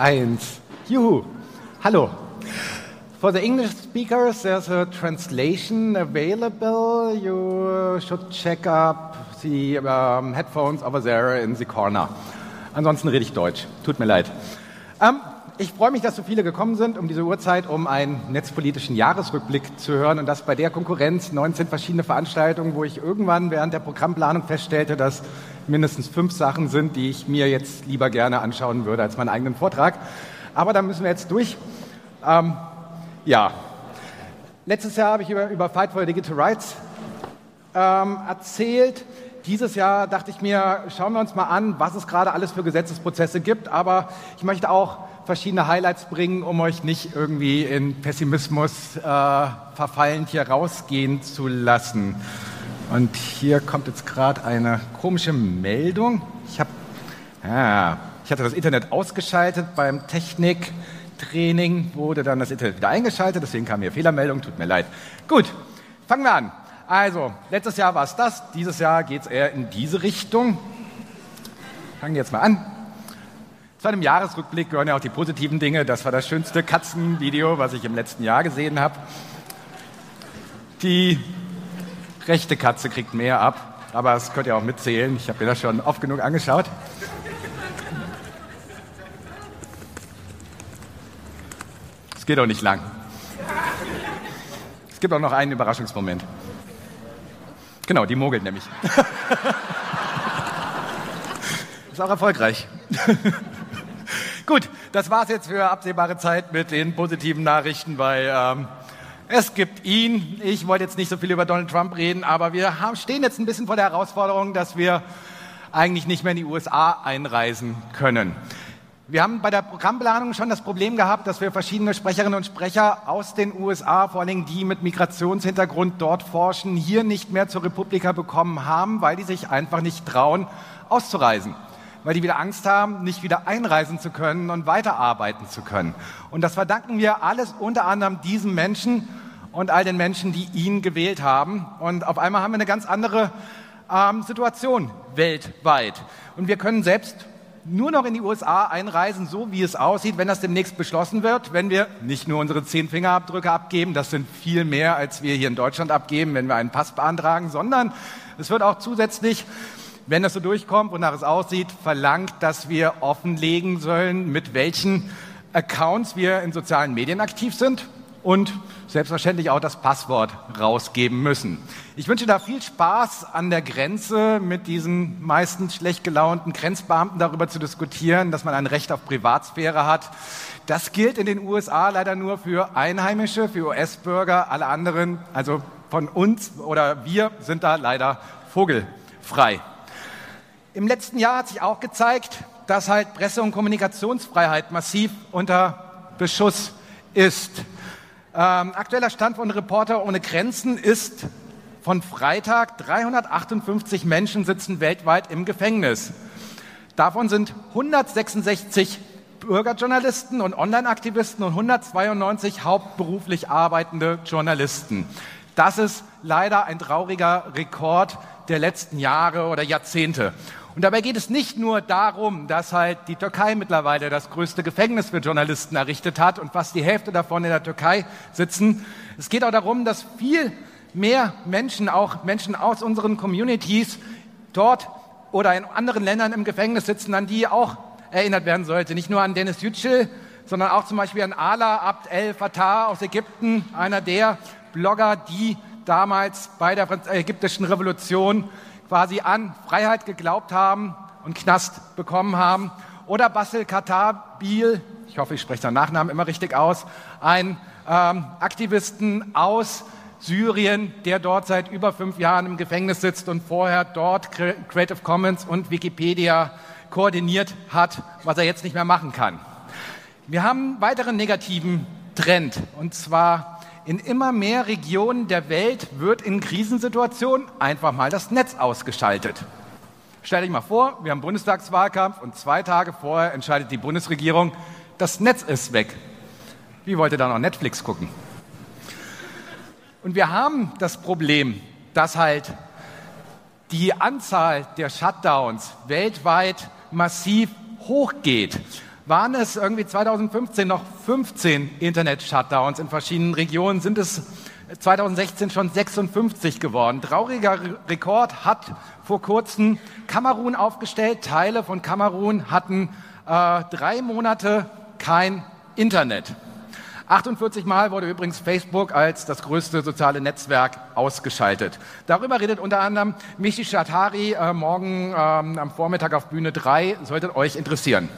eins. Juhu. Hallo. For the English speakers, there's a translation available. You should check up the um, headphones over there in the corner. Ansonsten rede ich Deutsch. Tut mir leid. Ähm, ich freue mich, dass so viele gekommen sind um diese Uhrzeit, um einen netzpolitischen Jahresrückblick zu hören und das bei der Konkurrenz 19 verschiedene Veranstaltungen, wo ich irgendwann während der Programmplanung feststellte, dass mindestens fünf Sachen sind, die ich mir jetzt lieber gerne anschauen würde als meinen eigenen Vortrag. Aber da müssen wir jetzt durch. Ähm, ja, letztes Jahr habe ich über, über Fight for Digital Rights ähm, erzählt. Dieses Jahr dachte ich mir, schauen wir uns mal an, was es gerade alles für Gesetzesprozesse gibt. Aber ich möchte auch verschiedene Highlights bringen, um euch nicht irgendwie in Pessimismus äh, verfallend hier rausgehen zu lassen. Und hier kommt jetzt gerade eine komische Meldung. Ich habe, ja, ich hatte das Internet ausgeschaltet beim Techniktraining, wurde dann das Internet wieder eingeschaltet, deswegen kam hier Fehlermeldung, tut mir leid. Gut, fangen wir an. Also, letztes Jahr war es das, dieses Jahr geht es eher in diese Richtung. Fangen wir jetzt mal an. Zu einem Jahresrückblick gehören ja auch die positiven Dinge. Das war das schönste Katzenvideo, was ich im letzten Jahr gesehen habe. Die rechte Katze kriegt mehr ab, aber das könnt ihr auch mitzählen. Ich habe mir das schon oft genug angeschaut. Es geht auch nicht lang. Es gibt auch noch einen Überraschungsmoment. Genau, die mogelt nämlich. Ist auch erfolgreich. Gut, das war's jetzt für absehbare Zeit mit den positiven Nachrichten bei ähm, es gibt ihn. Ich wollte jetzt nicht so viel über Donald Trump reden, aber wir haben, stehen jetzt ein bisschen vor der Herausforderung, dass wir eigentlich nicht mehr in die USA einreisen können. Wir haben bei der Programmplanung schon das Problem gehabt, dass wir verschiedene Sprecherinnen und Sprecher aus den USA, vor allen Dingen die mit Migrationshintergrund dort forschen, hier nicht mehr zur Republika bekommen haben, weil die sich einfach nicht trauen, auszureisen weil die wieder Angst haben, nicht wieder einreisen zu können und weiterarbeiten zu können. Und das verdanken wir alles unter anderem diesen Menschen und all den Menschen, die ihn gewählt haben. Und auf einmal haben wir eine ganz andere ähm, Situation weltweit. Und wir können selbst nur noch in die USA einreisen, so wie es aussieht, wenn das demnächst beschlossen wird, wenn wir nicht nur unsere zehn Fingerabdrücke abgeben, das sind viel mehr, als wir hier in Deutschland abgeben, wenn wir einen Pass beantragen, sondern es wird auch zusätzlich wenn das so durchkommt, wonach es aussieht, verlangt, dass wir offenlegen sollen, mit welchen Accounts wir in sozialen Medien aktiv sind und selbstverständlich auch das Passwort rausgeben müssen. Ich wünsche da viel Spaß an der Grenze mit diesen meistens schlecht gelaunten Grenzbeamten darüber zu diskutieren, dass man ein Recht auf Privatsphäre hat. Das gilt in den USA leider nur für Einheimische, für US-Bürger. Alle anderen, also von uns oder wir, sind da leider vogelfrei. Im letzten Jahr hat sich auch gezeigt, dass halt Presse- und Kommunikationsfreiheit massiv unter Beschuss ist. Ähm, aktueller Stand von Reporter ohne Grenzen ist von Freitag 358 Menschen sitzen weltweit im Gefängnis. Davon sind 166 Bürgerjournalisten und Online-Aktivisten und 192 hauptberuflich arbeitende Journalisten. Das ist leider ein trauriger Rekord der letzten Jahre oder Jahrzehnte. Und dabei geht es nicht nur darum, dass halt die Türkei mittlerweile das größte Gefängnis für Journalisten errichtet hat und fast die Hälfte davon in der Türkei sitzen. Es geht auch darum, dass viel mehr Menschen, auch Menschen aus unseren Communities, dort oder in anderen Ländern im Gefängnis sitzen, an die auch erinnert werden sollte. Nicht nur an Dennis Yücel, sondern auch zum Beispiel an Ala Abd el Fattah aus Ägypten, einer der Blogger, die damals bei der ägyptischen Revolution quasi an Freiheit geglaubt haben und Knast bekommen haben. Oder Basil Katabil, ich hoffe, ich spreche seinen Nachnamen immer richtig aus, ein ähm, Aktivisten aus Syrien, der dort seit über fünf Jahren im Gefängnis sitzt und vorher dort Creative Commons und Wikipedia koordiniert hat, was er jetzt nicht mehr machen kann. Wir haben einen weiteren negativen Trend, und zwar in immer mehr Regionen der Welt wird in Krisensituationen einfach mal das Netz ausgeschaltet. Stell dich mal vor, wir haben Bundestagswahlkampf und zwei Tage vorher entscheidet die Bundesregierung, das Netz ist weg. Wie wollt ihr da noch Netflix gucken? Und wir haben das Problem, dass halt die Anzahl der Shutdowns weltweit massiv hochgeht waren es irgendwie 2015 noch 15 Internet-Shutdowns in verschiedenen Regionen, sind es 2016 schon 56 geworden. Trauriger Rekord hat vor kurzem Kamerun aufgestellt. Teile von Kamerun hatten äh, drei Monate kein Internet. 48 Mal wurde übrigens Facebook als das größte soziale Netzwerk ausgeschaltet. Darüber redet unter anderem Michi Shatari äh, morgen ähm, am Vormittag auf Bühne 3. Sollte euch interessieren.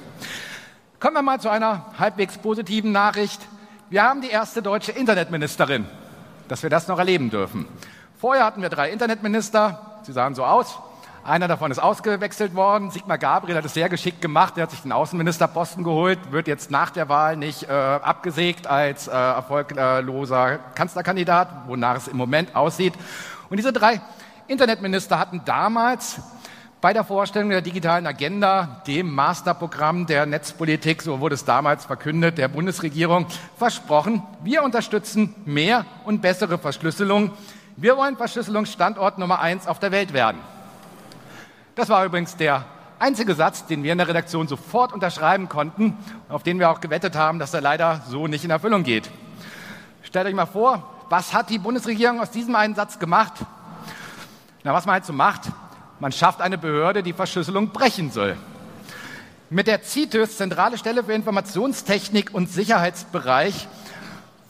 Kommen wir mal zu einer halbwegs positiven Nachricht. Wir haben die erste deutsche Internetministerin, dass wir das noch erleben dürfen. Vorher hatten wir drei Internetminister. Sie sahen so aus. Einer davon ist ausgewechselt worden. Sigmar Gabriel hat es sehr geschickt gemacht. Er hat sich den Außenministerposten geholt, wird jetzt nach der Wahl nicht äh, abgesägt als äh, erfolgloser Kanzlerkandidat, wonach es im Moment aussieht. Und diese drei Internetminister hatten damals bei der Vorstellung der digitalen Agenda, dem Masterprogramm der Netzpolitik, so wurde es damals verkündet, der Bundesregierung, versprochen, wir unterstützen mehr und bessere Verschlüsselung. Wir wollen Verschlüsselungsstandort Nummer eins auf der Welt werden. Das war übrigens der einzige Satz, den wir in der Redaktion sofort unterschreiben konnten, auf den wir auch gewettet haben, dass er leider so nicht in Erfüllung geht. Stellt euch mal vor, was hat die Bundesregierung aus diesem einen Satz gemacht? Na, was man halt so macht, man schafft eine Behörde, die Verschlüsselung brechen soll. Mit der CITES, Zentrale Stelle für Informationstechnik und Sicherheitsbereich,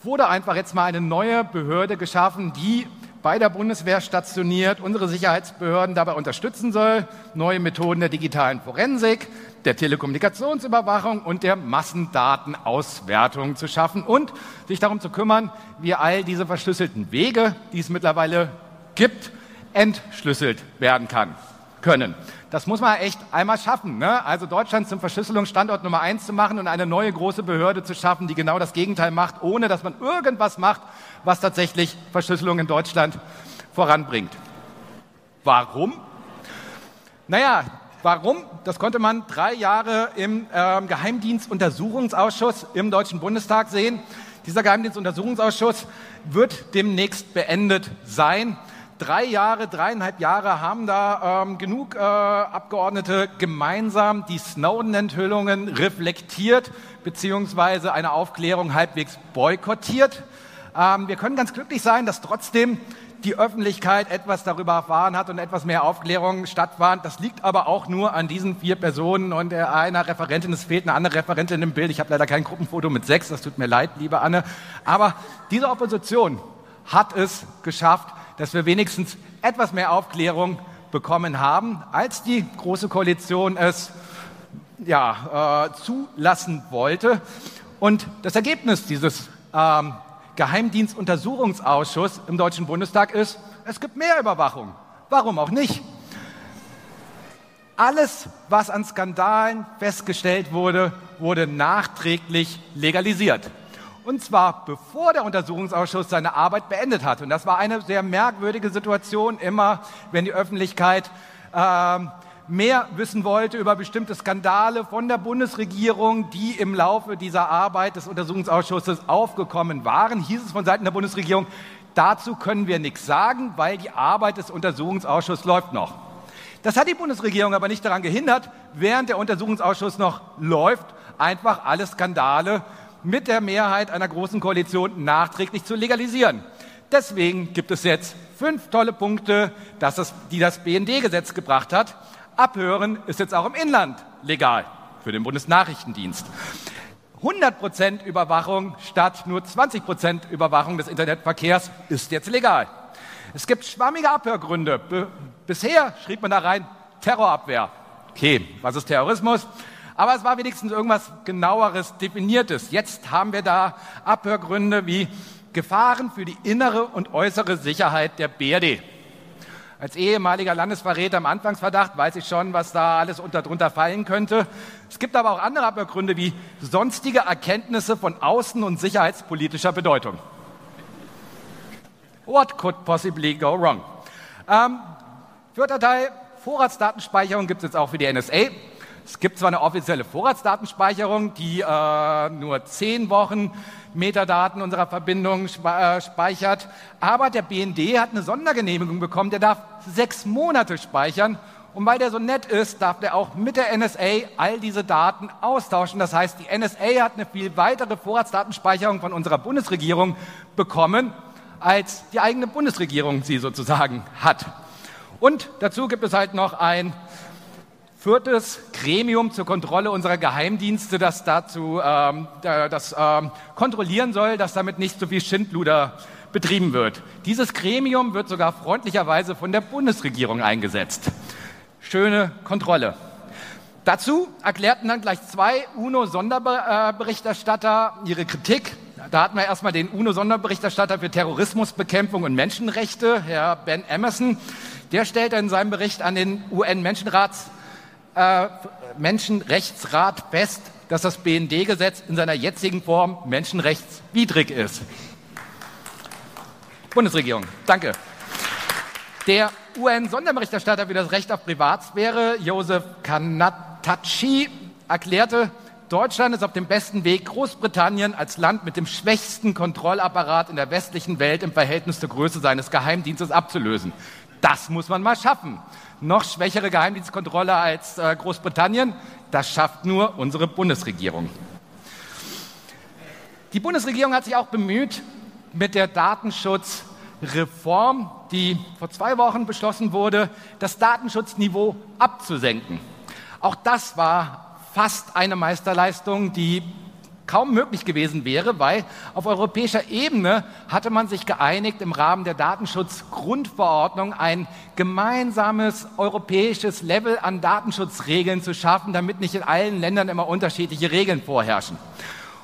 wurde einfach jetzt mal eine neue Behörde geschaffen, die bei der Bundeswehr stationiert, unsere Sicherheitsbehörden dabei unterstützen soll, neue Methoden der digitalen Forensik, der Telekommunikationsüberwachung und der Massendatenauswertung zu schaffen und sich darum zu kümmern, wie all diese verschlüsselten Wege, die es mittlerweile gibt, entschlüsselt werden kann, können. Das muss man echt einmal schaffen. Ne? Also Deutschland zum Verschlüsselungsstandort Nummer eins zu machen und eine neue große Behörde zu schaffen, die genau das Gegenteil macht, ohne dass man irgendwas macht, was tatsächlich Verschlüsselung in Deutschland voranbringt. Warum? Naja, warum? Das konnte man drei Jahre im äh, Geheimdienstuntersuchungsausschuss im Deutschen Bundestag sehen. Dieser Geheimdienstuntersuchungsausschuss wird demnächst beendet sein drei Jahre, dreieinhalb Jahre haben da ähm, genug äh, Abgeordnete gemeinsam die Snowden-Enthüllungen reflektiert beziehungsweise eine Aufklärung halbwegs boykottiert. Ähm, wir können ganz glücklich sein, dass trotzdem die Öffentlichkeit etwas darüber erfahren hat und etwas mehr Aufklärung stattfand. Das liegt aber auch nur an diesen vier Personen und einer Referentin. Es fehlt eine andere Referentin im Bild. Ich habe leider kein Gruppenfoto mit sechs. Das tut mir leid, liebe Anne. Aber diese Opposition hat es geschafft, dass wir wenigstens etwas mehr Aufklärung bekommen haben, als die Große Koalition es ja, äh, zulassen wollte. Und das Ergebnis dieses ähm, Geheimdienstuntersuchungsausschusses im Deutschen Bundestag ist, es gibt mehr Überwachung. Warum auch nicht? Alles, was an Skandalen festgestellt wurde, wurde nachträglich legalisiert. Und zwar bevor der Untersuchungsausschuss seine Arbeit beendet hat. Und das war eine sehr merkwürdige Situation, immer wenn die Öffentlichkeit äh, mehr wissen wollte über bestimmte Skandale von der Bundesregierung, die im Laufe dieser Arbeit des Untersuchungsausschusses aufgekommen waren, hieß es von Seiten der Bundesregierung, dazu können wir nichts sagen, weil die Arbeit des Untersuchungsausschusses läuft noch. Das hat die Bundesregierung aber nicht daran gehindert, während der Untersuchungsausschuss noch läuft, einfach alle Skandale mit der Mehrheit einer großen Koalition nachträglich zu legalisieren. Deswegen gibt es jetzt fünf tolle Punkte, das, die das BND-Gesetz gebracht hat. Abhören ist jetzt auch im Inland legal für den Bundesnachrichtendienst. 100% Überwachung statt nur 20% Überwachung des Internetverkehrs ist jetzt legal. Es gibt schwammige Abhörgründe. Bisher schrieb man da rein Terrorabwehr. Okay, was ist Terrorismus? Aber es war wenigstens irgendwas genaueres definiertes. Jetzt haben wir da Abhörgründe wie Gefahren für die innere und äußere Sicherheit der BRD. Als ehemaliger Landesverräter im Anfangsverdacht weiß ich schon, was da alles unter, drunter fallen könnte. Es gibt aber auch andere Abhörgründe wie sonstige Erkenntnisse von außen- und sicherheitspolitischer Bedeutung. What could possibly go wrong? Ähm, vierter Teil, Vorratsdatenspeicherung gibt es jetzt auch für die NSA. Es gibt zwar eine offizielle Vorratsdatenspeicherung, die äh, nur zehn Wochen Metadaten unserer Verbindung äh, speichert, aber der BND hat eine Sondergenehmigung bekommen, der darf sechs Monate speichern Und weil der so nett ist, darf der auch mit der NSA all diese Daten austauschen. Das heißt, die NSA hat eine viel weitere Vorratsdatenspeicherung von unserer Bundesregierung bekommen, als die eigene Bundesregierung sie sozusagen hat. Und dazu gibt es halt noch ein viertes Gremium zur Kontrolle unserer Geheimdienste, das dazu ähm, das ähm, kontrollieren soll, dass damit nicht so viel Schindluder betrieben wird. Dieses Gremium wird sogar freundlicherweise von der Bundesregierung eingesetzt. Schöne Kontrolle. Dazu erklärten dann gleich zwei UNO-Sonderberichterstatter ihre Kritik. Da hatten wir erstmal den UNO-Sonderberichterstatter für Terrorismusbekämpfung und Menschenrechte, Herr Ben Emerson. Der stellte in seinem Bericht an den UN-Menschenrats äh, Menschenrechtsrat fest, dass das BND-Gesetz in seiner jetzigen Form menschenrechtswidrig ist. Bundesregierung, danke. Der UN-Sonderberichterstatter für das Recht auf Privatsphäre, Josef Kanatachi, erklärte, Deutschland ist auf dem besten Weg, Großbritannien als Land mit dem schwächsten Kontrollapparat in der westlichen Welt im Verhältnis zur Größe seines Geheimdienstes abzulösen. Das muss man mal schaffen. Noch schwächere Geheimdienstkontrolle als äh, Großbritannien, das schafft nur unsere Bundesregierung. Die Bundesregierung hat sich auch bemüht, mit der Datenschutzreform, die vor zwei Wochen beschlossen wurde, das Datenschutzniveau abzusenken. Auch das war fast eine Meisterleistung, die kaum möglich gewesen wäre, weil auf europäischer Ebene hatte man sich geeinigt, im Rahmen der Datenschutzgrundverordnung ein gemeinsames europäisches Level an Datenschutzregeln zu schaffen, damit nicht in allen Ländern immer unterschiedliche Regeln vorherrschen.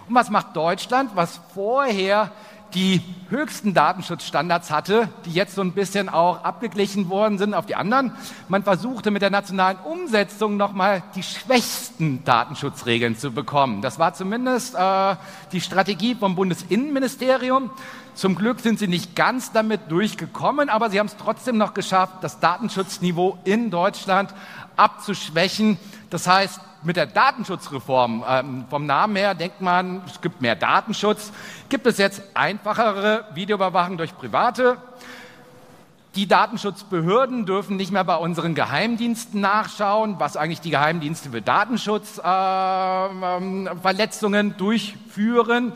Und was macht Deutschland, was vorher die höchsten Datenschutzstandards hatte, die jetzt so ein bisschen auch abgeglichen worden sind auf die anderen. Man versuchte mit der nationalen Umsetzung nochmal die schwächsten Datenschutzregeln zu bekommen. Das war zumindest äh, die Strategie vom Bundesinnenministerium. Zum Glück sind sie nicht ganz damit durchgekommen, aber sie haben es trotzdem noch geschafft, das Datenschutzniveau in Deutschland abzuschwächen. Das heißt, mit der Datenschutzreform, ähm, vom Namen her denkt man, es gibt mehr Datenschutz, gibt es jetzt einfachere Videoüberwachung durch Private. Die Datenschutzbehörden dürfen nicht mehr bei unseren Geheimdiensten nachschauen, was eigentlich die Geheimdienste für Datenschutzverletzungen äh, ähm, durchführen.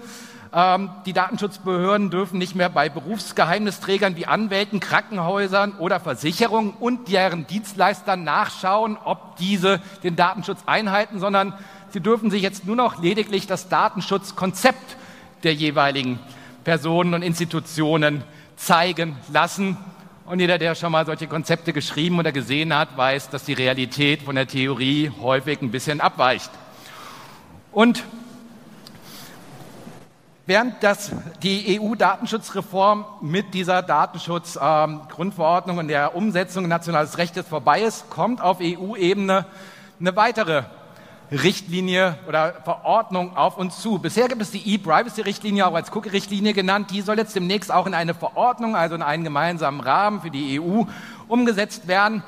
Ähm, die Datenschutzbehörden dürfen nicht mehr bei Berufsgeheimnisträgern wie Anwälten, Krankenhäusern oder Versicherungen und deren Dienstleistern nachschauen, ob diese den Datenschutz einhalten, sondern sie dürfen sich jetzt nur noch lediglich das Datenschutzkonzept der jeweiligen Personen und Institutionen zeigen lassen. Und jeder, der schon mal solche Konzepte geschrieben oder gesehen hat, weiß, dass die Realität von der Theorie häufig ein bisschen abweicht. Und Während das, die EU-Datenschutzreform mit dieser Datenschutzgrundverordnung ähm, und der Umsetzung nationales Rechtes vorbei ist, kommt auf EU-Ebene eine weitere Richtlinie oder Verordnung auf uns zu. Bisher gibt es die E-Privacy-Richtlinie, auch als Cookie-Richtlinie genannt. Die soll jetzt demnächst auch in eine Verordnung, also in einen gemeinsamen Rahmen für die EU umgesetzt werden.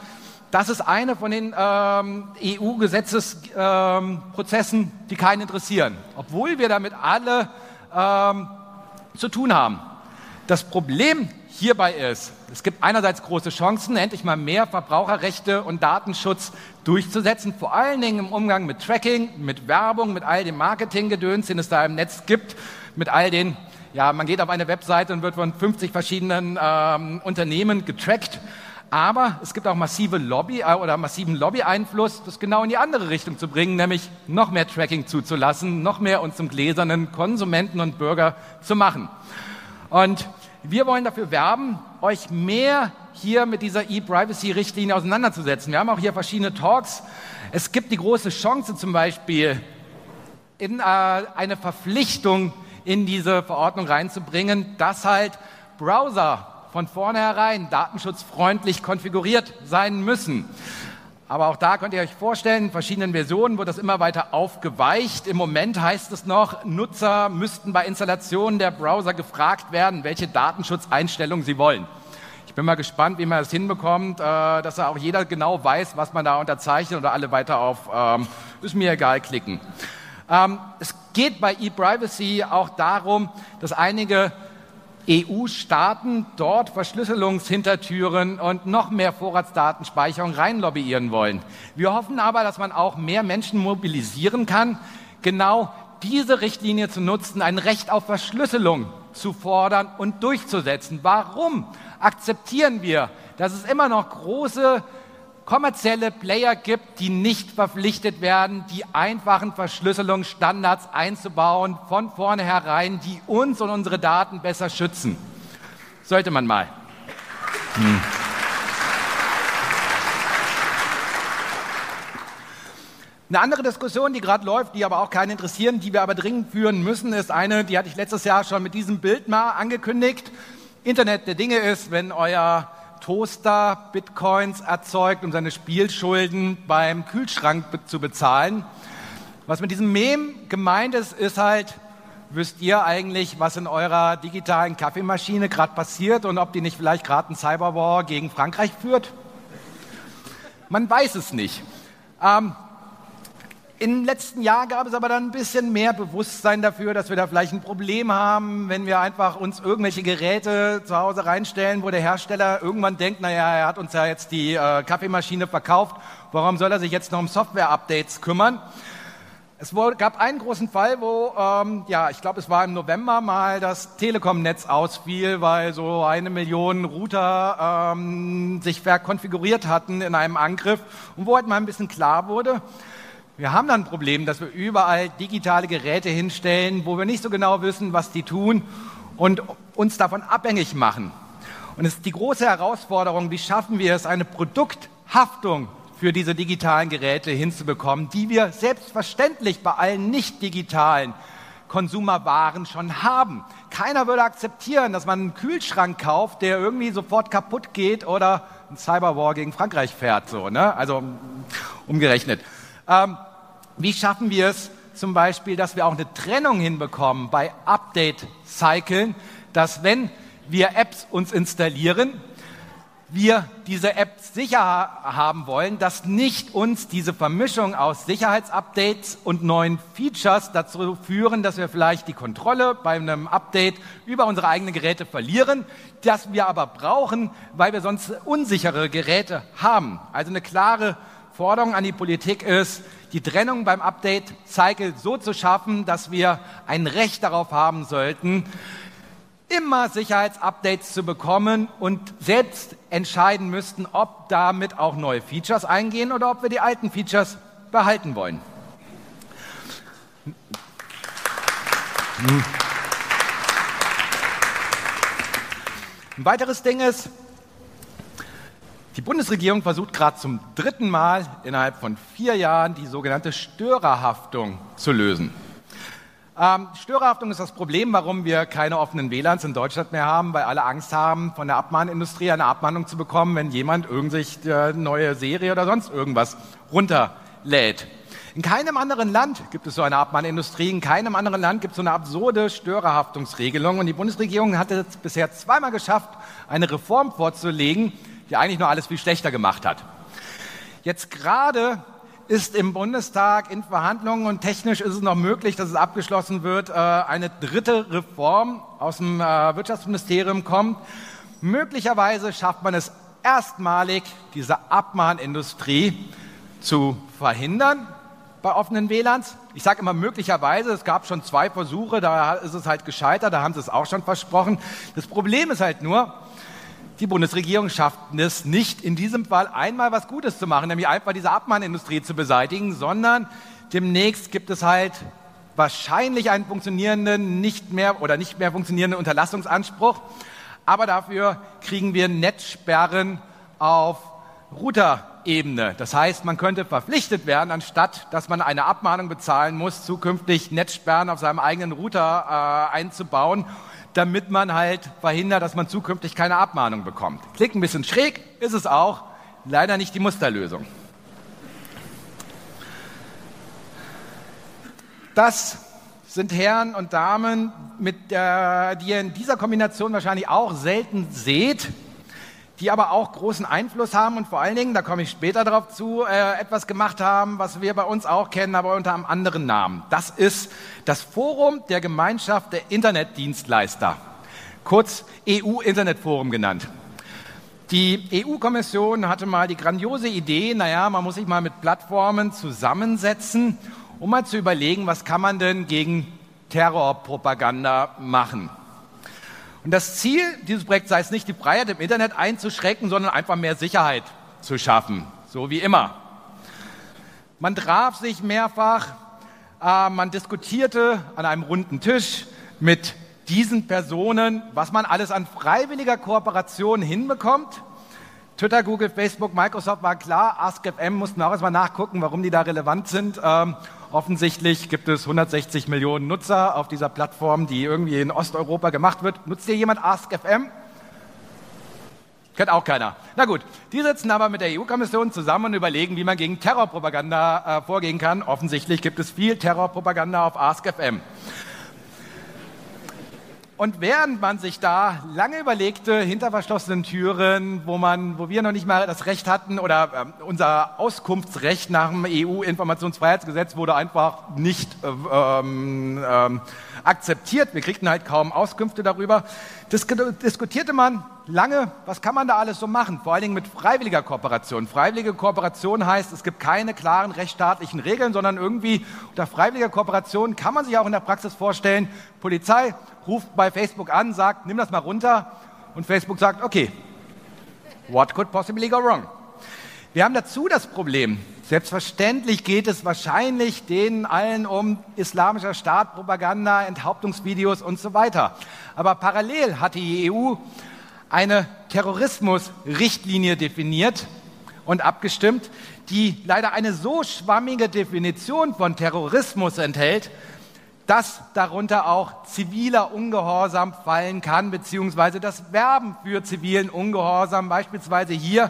Das ist eine von den ähm, EU-Gesetzesprozessen, ähm, die keinen interessieren, obwohl wir damit alle ähm, zu tun haben. Das Problem hierbei ist, es gibt einerseits große Chancen, endlich mal mehr Verbraucherrechte und Datenschutz durchzusetzen, vor allen Dingen im Umgang mit Tracking, mit Werbung, mit all dem Marketinggedöns, den es da im Netz gibt, mit all den, ja, man geht auf eine Webseite und wird von 50 verschiedenen ähm, Unternehmen getrackt aber es gibt auch massive Lobby äh, oder massiven Lobby-Einfluss, das genau in die andere Richtung zu bringen, nämlich noch mehr Tracking zuzulassen, noch mehr uns zum gläsernen Konsumenten und Bürger zu machen. Und wir wollen dafür werben, euch mehr hier mit dieser E-Privacy-Richtlinie auseinanderzusetzen. Wir haben auch hier verschiedene Talks. Es gibt die große Chance zum Beispiel, in äh, eine Verpflichtung in diese Verordnung reinzubringen, dass halt Browser von vornherein datenschutzfreundlich konfiguriert sein müssen. Aber auch da könnt ihr euch vorstellen, in verschiedenen Versionen wird das immer weiter aufgeweicht. Im Moment heißt es noch, Nutzer müssten bei Installationen der Browser gefragt werden, welche Datenschutzeinstellungen sie wollen. Ich bin mal gespannt, wie man das hinbekommt, äh, dass auch jeder genau weiß, was man da unterzeichnet oder alle weiter auf ähm, ist mir egal klicken. Ähm, es geht bei ePrivacy auch darum, dass einige EU-Staaten dort Verschlüsselungshintertüren und noch mehr Vorratsdatenspeicherung reinlobbyieren wollen. Wir hoffen aber, dass man auch mehr Menschen mobilisieren kann, genau diese Richtlinie zu nutzen, ein Recht auf Verschlüsselung zu fordern und durchzusetzen. Warum akzeptieren wir, dass es immer noch große kommerzielle Player gibt, die nicht verpflichtet werden, die einfachen Verschlüsselungsstandards einzubauen von vornherein, die uns und unsere Daten besser schützen. Sollte man mal. Hm. Eine andere Diskussion, die gerade läuft, die aber auch keinen interessieren, die wir aber dringend führen müssen, ist eine, die hatte ich letztes Jahr schon mit diesem Bild mal angekündigt. Internet der Dinge ist, wenn euer Toaster Bitcoins erzeugt, um seine Spielschulden beim Kühlschrank zu bezahlen. Was mit diesem Mem gemeint ist, ist halt, wisst ihr eigentlich, was in eurer digitalen Kaffeemaschine gerade passiert und ob die nicht vielleicht gerade einen Cyberwar gegen Frankreich führt? Man weiß es nicht. Ähm, im letzten Jahr gab es aber dann ein bisschen mehr Bewusstsein dafür, dass wir da vielleicht ein Problem haben, wenn wir einfach uns irgendwelche Geräte zu Hause reinstellen, wo der Hersteller irgendwann denkt, naja, er hat uns ja jetzt die äh, Kaffeemaschine verkauft, warum soll er sich jetzt noch um Software-Updates kümmern? Es gab einen großen Fall, wo, ähm, ja, ich glaube, es war im November mal das Telekom-Netz ausfiel, weil so eine Million Router ähm, sich verkonfiguriert hatten in einem Angriff und wo halt mal ein bisschen klar wurde, wir haben dann ein Problem, dass wir überall digitale Geräte hinstellen, wo wir nicht so genau wissen, was die tun und uns davon abhängig machen. Und es ist die große Herausforderung, wie schaffen wir es, eine Produkthaftung für diese digitalen Geräte hinzubekommen, die wir selbstverständlich bei allen nicht digitalen Konsumerwaren schon haben. Keiner würde akzeptieren, dass man einen Kühlschrank kauft, der irgendwie sofort kaputt geht oder ein Cyberwar gegen Frankreich fährt, so, ne? Also umgerechnet. Ähm, wie schaffen wir es zum Beispiel, dass wir auch eine Trennung hinbekommen bei Update-Cyclen, dass wenn wir Apps uns installieren, wir diese Apps sicher haben wollen, dass nicht uns diese Vermischung aus Sicherheitsupdates und neuen Features dazu führen, dass wir vielleicht die Kontrolle bei einem Update über unsere eigenen Geräte verlieren, das wir aber brauchen, weil wir sonst unsichere Geräte haben. Also eine klare Forderung an die Politik ist, die Trennung beim Update-Cycle so zu schaffen, dass wir ein Recht darauf haben sollten, immer Sicherheitsupdates zu bekommen und selbst entscheiden müssten, ob damit auch neue Features eingehen oder ob wir die alten Features behalten wollen. Ein weiteres Ding ist, die Bundesregierung versucht gerade zum dritten Mal innerhalb von vier Jahren die sogenannte Störerhaftung zu lösen. Ähm, Störerhaftung ist das Problem, warum wir keine offenen WLANs in Deutschland mehr haben, weil alle Angst haben, von der Abmahnindustrie eine Abmahnung zu bekommen, wenn jemand irgend eine neue Serie oder sonst irgendwas runterlädt. In keinem anderen Land gibt es so eine Abmahnindustrie, in keinem anderen Land gibt es so eine absurde Störerhaftungsregelung. Und die Bundesregierung hat es bisher zweimal geschafft, eine Reform vorzulegen, die eigentlich nur alles viel schlechter gemacht hat. Jetzt gerade ist im Bundestag in Verhandlungen und technisch ist es noch möglich, dass es abgeschlossen wird, äh, eine dritte Reform aus dem äh, Wirtschaftsministerium kommt. Möglicherweise schafft man es erstmalig, diese Abmahnindustrie zu verhindern bei offenen WLANs. Ich sage immer möglicherweise, es gab schon zwei Versuche, da ist es halt gescheitert, da haben sie es auch schon versprochen. Das Problem ist halt nur, die Bundesregierung schafft es nicht, in diesem Fall einmal was Gutes zu machen, nämlich einfach diese Abmahnindustrie zu beseitigen, sondern demnächst gibt es halt wahrscheinlich einen funktionierenden, nicht mehr oder nicht mehr funktionierenden Unterlassungsanspruch. Aber dafür kriegen wir Netzsperren auf Router-Ebene. Das heißt, man könnte verpflichtet werden, anstatt dass man eine Abmahnung bezahlen muss, zukünftig Netzsperren auf seinem eigenen Router äh, einzubauen damit man halt verhindert, dass man zukünftig keine Abmahnung bekommt. Klingt ein bisschen schräg, ist es auch, leider nicht die Musterlösung. Das sind Herren und Damen, mit der, die ihr in dieser Kombination wahrscheinlich auch selten seht die aber auch großen Einfluss haben und vor allen Dingen, da komme ich später darauf zu, äh, etwas gemacht haben, was wir bei uns auch kennen, aber unter einem anderen Namen. Das ist das Forum der Gemeinschaft der Internetdienstleister. kurz EU-Internetforum genannt. Die EU-Kommission hatte mal die grandiose Idee, naja, man muss sich mal mit Plattformen zusammensetzen, um mal zu überlegen, was kann man denn gegen Terrorpropaganda machen. Und das Ziel dieses Projekts sei es nicht, die Freiheit im Internet einzuschränken, sondern einfach mehr Sicherheit zu schaffen, so wie immer. Man traf sich mehrfach, äh, man diskutierte an einem runden Tisch mit diesen Personen, was man alles an freiwilliger Kooperation hinbekommt. Twitter, Google, Facebook, Microsoft war klar. AskFM mussten auch erstmal nachgucken, warum die da relevant sind. Ähm, offensichtlich gibt es 160 Millionen Nutzer auf dieser Plattform, die irgendwie in Osteuropa gemacht wird. Nutzt hier jemand AskFM? Kennt auch keiner. Na gut, die sitzen aber mit der EU-Kommission zusammen und überlegen, wie man gegen Terrorpropaganda äh, vorgehen kann. Offensichtlich gibt es viel Terrorpropaganda auf AskFM. Und während man sich da lange überlegte, hinter verschlossenen Türen, wo, man, wo wir noch nicht mal das Recht hatten oder äh, unser Auskunftsrecht nach dem EU-Informationsfreiheitsgesetz wurde einfach nicht äh, ähm, ähm, akzeptiert. Wir kriegten halt kaum Auskünfte darüber. Dis diskutierte man lange, was kann man da alles so machen? Vor allen Dingen mit freiwilliger Kooperation. Freiwillige Kooperation heißt, es gibt keine klaren rechtsstaatlichen Regeln, sondern irgendwie unter freiwilliger Kooperation kann man sich auch in der Praxis vorstellen, Polizei ruft bei Facebook an, sagt, nimm das mal runter und Facebook sagt, okay, what could possibly go wrong? Wir haben dazu das Problem, selbstverständlich geht es wahrscheinlich denen allen um islamischer Staat, Propaganda, Enthauptungsvideos und so weiter. Aber parallel hat die EU eine Terrorismusrichtlinie definiert und abgestimmt, die leider eine so schwammige Definition von Terrorismus enthält, dass darunter auch ziviler Ungehorsam fallen kann, beziehungsweise das Werben für zivilen Ungehorsam, beispielsweise hier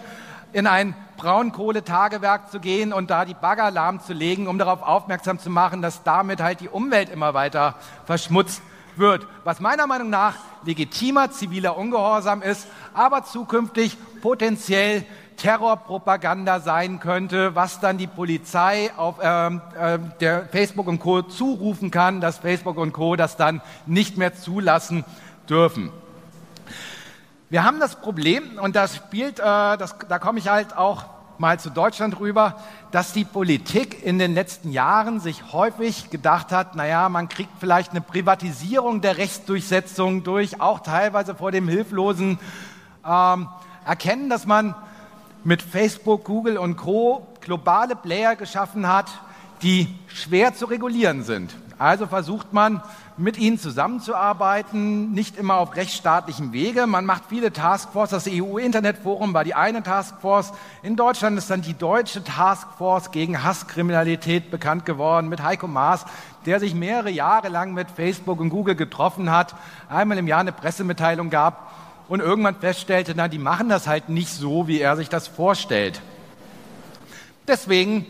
in ein Braunkohletagewerk zu gehen und da die Bagger lahmzulegen, um darauf aufmerksam zu machen, dass damit halt die Umwelt immer weiter verschmutzt wird. Was meiner Meinung nach legitimer ziviler Ungehorsam ist, aber zukünftig potenziell Terrorpropaganda sein könnte, was dann die Polizei auf ähm, äh, der Facebook und Co. zurufen kann, dass Facebook und Co. das dann nicht mehr zulassen dürfen. Wir haben das Problem, und das spielt, äh, das, da komme ich halt auch mal zu Deutschland rüber, dass die Politik in den letzten Jahren sich häufig gedacht hat, naja, man kriegt vielleicht eine Privatisierung der Rechtsdurchsetzung durch, auch teilweise vor dem hilflosen ähm, Erkennen, dass man mit Facebook, Google und Co. globale Player geschaffen hat, die schwer zu regulieren sind. Also versucht man, mit ihnen zusammenzuarbeiten, nicht immer auf rechtsstaatlichem Wege. Man macht viele Taskforce. Das EU-Internetforum war die eine Taskforce. In Deutschland ist dann die deutsche Taskforce gegen Hasskriminalität bekannt geworden mit Heiko Maas, der sich mehrere Jahre lang mit Facebook und Google getroffen hat, einmal im Jahr eine Pressemitteilung gab und irgendwann feststellte, na, die machen das halt nicht so, wie er sich das vorstellt. Deswegen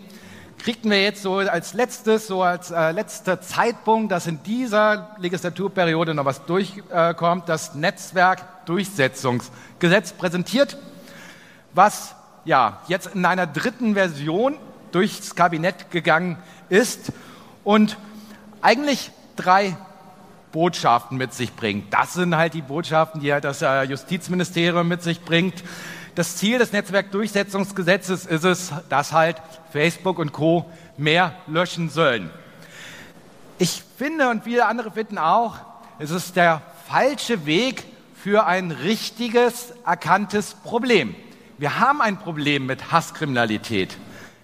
kriegten wir jetzt so als letztes, so als äh, letzter Zeitpunkt, dass in dieser Legislaturperiode noch was durchkommt, äh, das Netzwerkdurchsetzungsgesetz präsentiert, was ja jetzt in einer dritten Version durchs Kabinett gegangen ist und eigentlich drei Botschaften mit sich bringt. Das sind halt die Botschaften, die halt das äh, Justizministerium mit sich bringt. Das Ziel des Netzwerkdurchsetzungsgesetzes ist es, dass halt Facebook und Co. mehr löschen sollen. Ich finde und viele andere finden auch, es ist der falsche Weg für ein richtiges, erkanntes Problem. Wir haben ein Problem mit Hasskriminalität.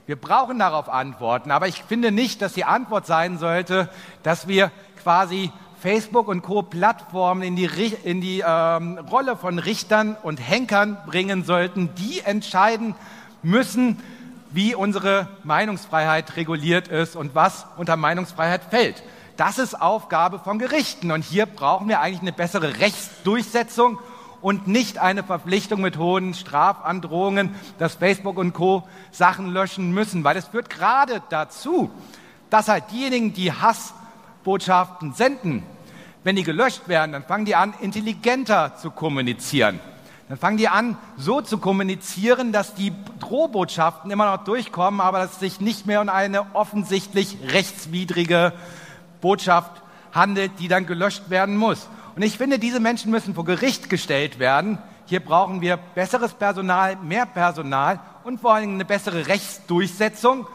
Wir brauchen darauf Antworten, aber ich finde nicht, dass die Antwort sein sollte, dass wir quasi Facebook und Co. Plattformen in die, in die ähm, Rolle von Richtern und Henkern bringen sollten, die entscheiden müssen, wie unsere Meinungsfreiheit reguliert ist und was unter Meinungsfreiheit fällt. Das ist Aufgabe von Gerichten. Und hier brauchen wir eigentlich eine bessere Rechtsdurchsetzung und nicht eine Verpflichtung mit hohen Strafandrohungen, dass Facebook und Co. Sachen löschen müssen. Weil es führt gerade dazu, dass halt diejenigen, die Hass Botschaften senden, wenn die gelöscht werden, dann fangen die an, intelligenter zu kommunizieren. Dann fangen die an, so zu kommunizieren, dass die Drohbotschaften immer noch durchkommen, aber dass es sich nicht mehr um eine offensichtlich rechtswidrige Botschaft handelt, die dann gelöscht werden muss. Und ich finde, diese Menschen müssen vor Gericht gestellt werden. Hier brauchen wir besseres Personal, mehr Personal und vor allem eine bessere Rechtsdurchsetzung,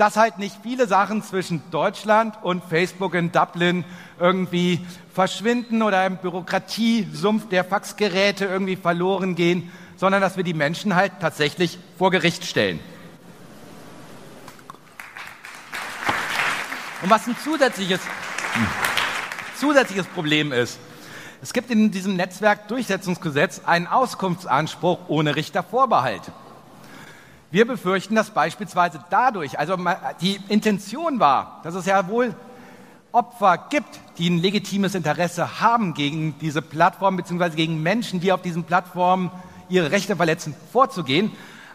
dass halt nicht viele Sachen zwischen Deutschland und Facebook in Dublin irgendwie verschwinden oder im Bürokratiesumpf der Faxgeräte irgendwie verloren gehen, sondern dass wir die Menschen halt tatsächlich vor Gericht stellen. Und was ein zusätzliches, zusätzliches Problem ist, es gibt in diesem Netzwerkdurchsetzungsgesetz einen Auskunftsanspruch ohne Richtervorbehalt. Wir befürchten, dass beispielsweise dadurch, also die Intention war, dass es ja wohl Opfer gibt, die ein legitimes Interesse haben, gegen diese Plattform bzw. gegen Menschen, die auf diesen Plattformen ihre Rechte verletzen, vorzugehen.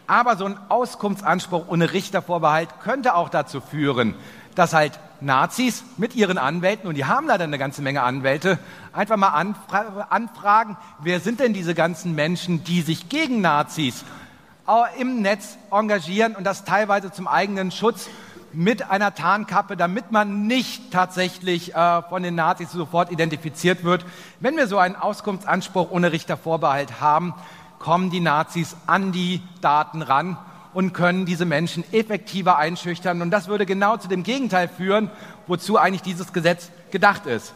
Aber so ein Auskunftsanspruch ohne Richtervorbehalt könnte auch dazu führen, dass halt Nazis mit ihren Anwälten, und die haben leider eine ganze Menge Anwälte, einfach mal anfra anfragen, wer sind denn diese ganzen Menschen, die sich gegen Nazis im Netz engagieren und das teilweise zum eigenen Schutz mit einer Tarnkappe, damit man nicht tatsächlich äh, von den Nazis sofort identifiziert wird. Wenn wir so einen Auskunftsanspruch ohne Richtervorbehalt haben, kommen die Nazis an die Daten ran und können diese Menschen effektiver einschüchtern. Und das würde genau zu dem Gegenteil führen, wozu eigentlich dieses Gesetz gedacht ist.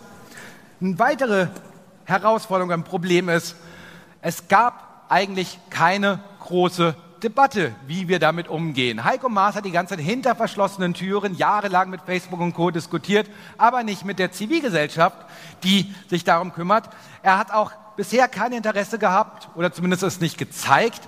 Eine weitere Herausforderung, ein Problem ist, es gab eigentlich keine große Debatte, wie wir damit umgehen. Heiko Maas hat die ganze Zeit hinter verschlossenen Türen jahrelang mit Facebook und Co. diskutiert, aber nicht mit der Zivilgesellschaft, die sich darum kümmert. Er hat auch bisher kein Interesse gehabt, oder zumindest es nicht gezeigt,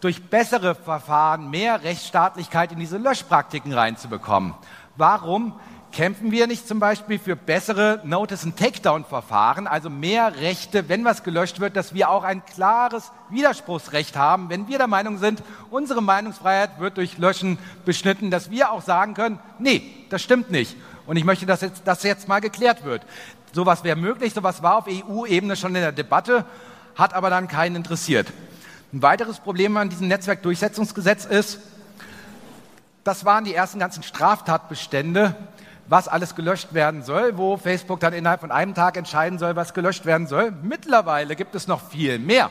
durch bessere Verfahren mehr Rechtsstaatlichkeit in diese Löschpraktiken reinzubekommen. Warum? Kämpfen wir nicht zum Beispiel für bessere Notice- and Takedown-Verfahren, also mehr Rechte, wenn was gelöscht wird, dass wir auch ein klares Widerspruchsrecht haben, wenn wir der Meinung sind, unsere Meinungsfreiheit wird durch Löschen beschnitten, dass wir auch sagen können, nee, das stimmt nicht. Und ich möchte, dass jetzt, dass jetzt mal geklärt wird. Sowas wäre möglich, sowas war auf EU-Ebene schon in der Debatte, hat aber dann keinen interessiert. Ein weiteres Problem an diesem Netzwerkdurchsetzungsgesetz ist, das waren die ersten ganzen Straftatbestände, was alles gelöscht werden soll, wo Facebook dann innerhalb von einem Tag entscheiden soll, was gelöscht werden soll. Mittlerweile gibt es noch viel mehr.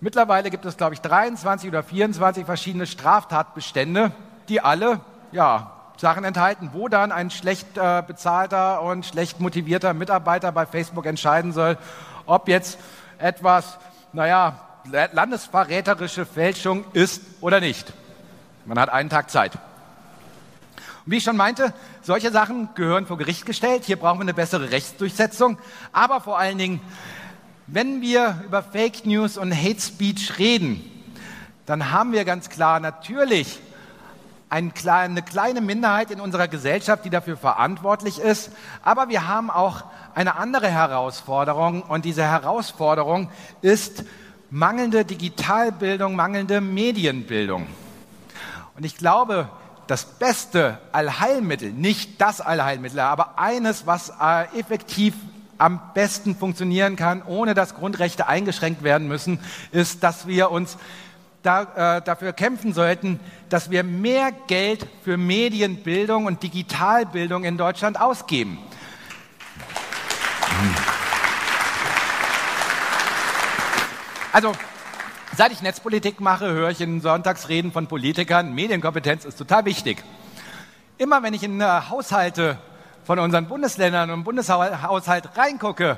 Mittlerweile gibt es, glaube ich, 23 oder 24 verschiedene Straftatbestände, die alle ja, Sachen enthalten, wo dann ein schlecht äh, bezahlter und schlecht motivierter Mitarbeiter bei Facebook entscheiden soll, ob jetzt etwas, naja, landesverräterische Fälschung ist oder nicht. Man hat einen Tag Zeit. Und wie ich schon meinte, solche Sachen gehören vor Gericht gestellt. Hier brauchen wir eine bessere Rechtsdurchsetzung. Aber vor allen Dingen, wenn wir über Fake News und Hate Speech reden, dann haben wir ganz klar natürlich eine kleine Minderheit in unserer Gesellschaft, die dafür verantwortlich ist. Aber wir haben auch eine andere Herausforderung. Und diese Herausforderung ist mangelnde Digitalbildung, mangelnde Medienbildung. Und ich glaube, das beste Allheilmittel, nicht das Allheilmittel, aber eines, was äh, effektiv am besten funktionieren kann, ohne dass Grundrechte eingeschränkt werden müssen, ist, dass wir uns da, äh, dafür kämpfen sollten, dass wir mehr Geld für Medienbildung und Digitalbildung in Deutschland ausgeben. Also Seit ich Netzpolitik mache, höre ich in Sonntagsreden von Politikern, Medienkompetenz ist total wichtig. Immer wenn ich in äh, Haushalte von unseren Bundesländern und Bundeshaushalt reingucke,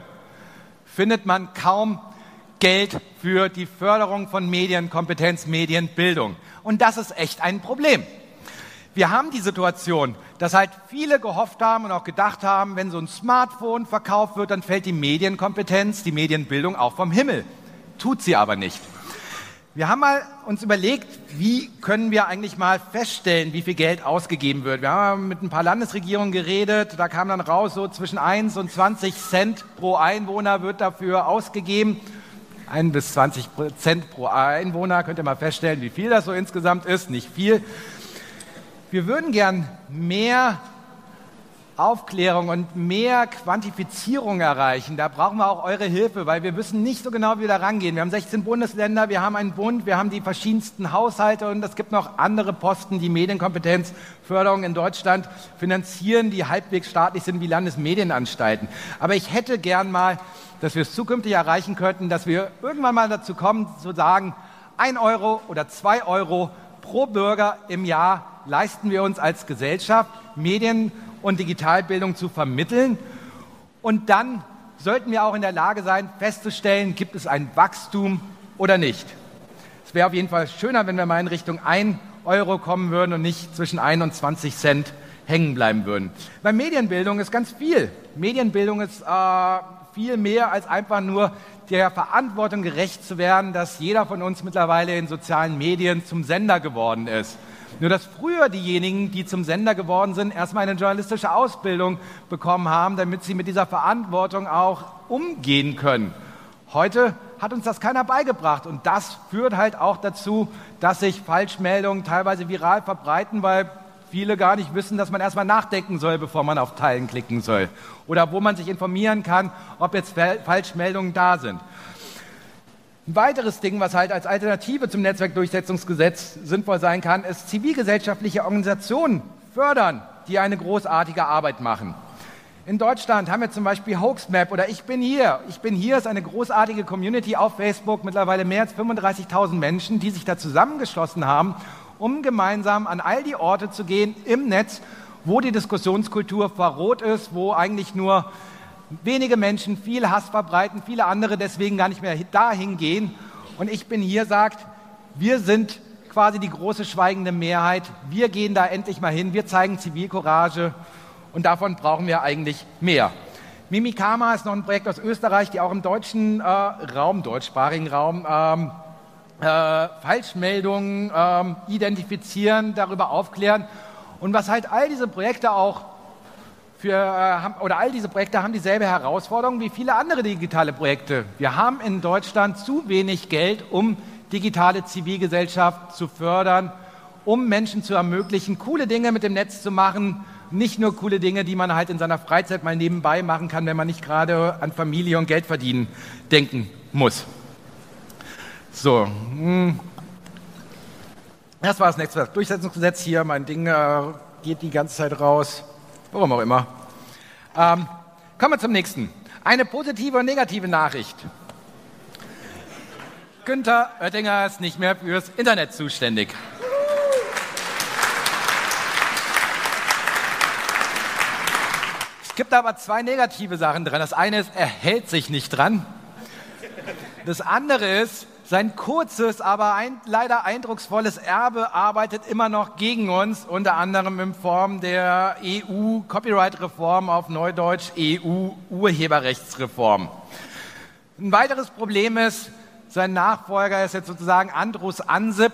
findet man kaum Geld für die Förderung von Medienkompetenz, Medienbildung. Und das ist echt ein Problem. Wir haben die Situation, dass halt viele gehofft haben und auch gedacht haben, wenn so ein Smartphone verkauft wird, dann fällt die Medienkompetenz, die Medienbildung auch vom Himmel. Tut sie aber nicht. Wir haben mal uns überlegt, wie können wir eigentlich mal feststellen, wie viel Geld ausgegeben wird. Wir haben mit ein paar Landesregierungen geredet, da kam dann raus, so zwischen 1 und 20 Cent pro Einwohner wird dafür ausgegeben. 1 bis 20 Cent pro Einwohner, könnt ihr mal feststellen, wie viel das so insgesamt ist, nicht viel. Wir würden gern mehr Aufklärung und mehr Quantifizierung erreichen, da brauchen wir auch eure Hilfe, weil wir wissen nicht so genau, wie wir da rangehen. Wir haben 16 Bundesländer, wir haben einen Bund, wir haben die verschiedensten Haushalte und es gibt noch andere Posten, die Medienkompetenzförderung in Deutschland finanzieren, die halbwegs staatlich sind wie Landesmedienanstalten. Aber ich hätte gern mal, dass wir es zukünftig erreichen könnten, dass wir irgendwann mal dazu kommen, zu sagen, ein Euro oder zwei Euro pro Bürger im Jahr leisten wir uns als Gesellschaft, Medien und Digitalbildung zu vermitteln. Und dann sollten wir auch in der Lage sein, festzustellen, gibt es ein Wachstum oder nicht. Es wäre auf jeden Fall schöner, wenn wir mal in Richtung 1 Euro kommen würden und nicht zwischen 1 und 20 Cent hängen bleiben würden. Bei Medienbildung ist ganz viel. Medienbildung ist äh, viel mehr als einfach nur der Verantwortung gerecht zu werden, dass jeder von uns mittlerweile in sozialen Medien zum Sender geworden ist. Nur dass früher diejenigen, die zum Sender geworden sind, erstmal eine journalistische Ausbildung bekommen haben, damit sie mit dieser Verantwortung auch umgehen können. Heute hat uns das keiner beigebracht und das führt halt auch dazu, dass sich Falschmeldungen teilweise viral verbreiten, weil viele gar nicht wissen, dass man erstmal nachdenken soll, bevor man auf Teilen klicken soll. Oder wo man sich informieren kann, ob jetzt Falschmeldungen da sind. Ein weiteres Ding, was halt als Alternative zum Netzwerkdurchsetzungsgesetz sinnvoll sein kann, ist zivilgesellschaftliche Organisationen fördern, die eine großartige Arbeit machen. In Deutschland haben wir zum Beispiel Hoaxmap oder Ich bin hier. Ich bin hier ist eine großartige Community auf Facebook, mittlerweile mehr als 35.000 Menschen, die sich da zusammengeschlossen haben, um gemeinsam an all die Orte zu gehen im Netz, wo die Diskussionskultur verroht ist, wo eigentlich nur wenige Menschen viel Hass verbreiten, viele andere deswegen gar nicht mehr dahin gehen. Und ich bin hier, sagt, wir sind quasi die große schweigende Mehrheit. Wir gehen da endlich mal hin. Wir zeigen Zivilcourage. Und davon brauchen wir eigentlich mehr. Mimikama ist noch ein Projekt aus Österreich, die auch im deutschen äh, Raum, deutschsprachigen Raum, ähm, äh, Falschmeldungen ähm, identifizieren, darüber aufklären. Und was halt all diese Projekte auch für, äh, oder all diese Projekte haben dieselbe Herausforderung wie viele andere digitale Projekte. Wir haben in Deutschland zu wenig Geld, um digitale Zivilgesellschaft zu fördern, um Menschen zu ermöglichen, coole Dinge mit dem Netz zu machen, nicht nur coole Dinge, die man halt in seiner Freizeit mal nebenbei machen kann, wenn man nicht gerade an Familie und Geld verdienen denken muss. So, hm. das war das nächste Durchsetzungsgesetz hier. Mein Ding äh, geht die ganze Zeit raus. Warum auch immer. Ähm, kommen wir zum nächsten. Eine positive und negative Nachricht. Günther Oettinger ist nicht mehr fürs Internet zuständig. Es gibt aber zwei negative Sachen dran. Das eine ist, er hält sich nicht dran. Das andere ist, sein kurzes, aber ein, leider eindrucksvolles Erbe arbeitet immer noch gegen uns, unter anderem in Form der EU-Copyright-Reform auf Neudeutsch EU-Urheberrechtsreform. Ein weiteres Problem ist, sein Nachfolger ist jetzt sozusagen Andrus Ansip,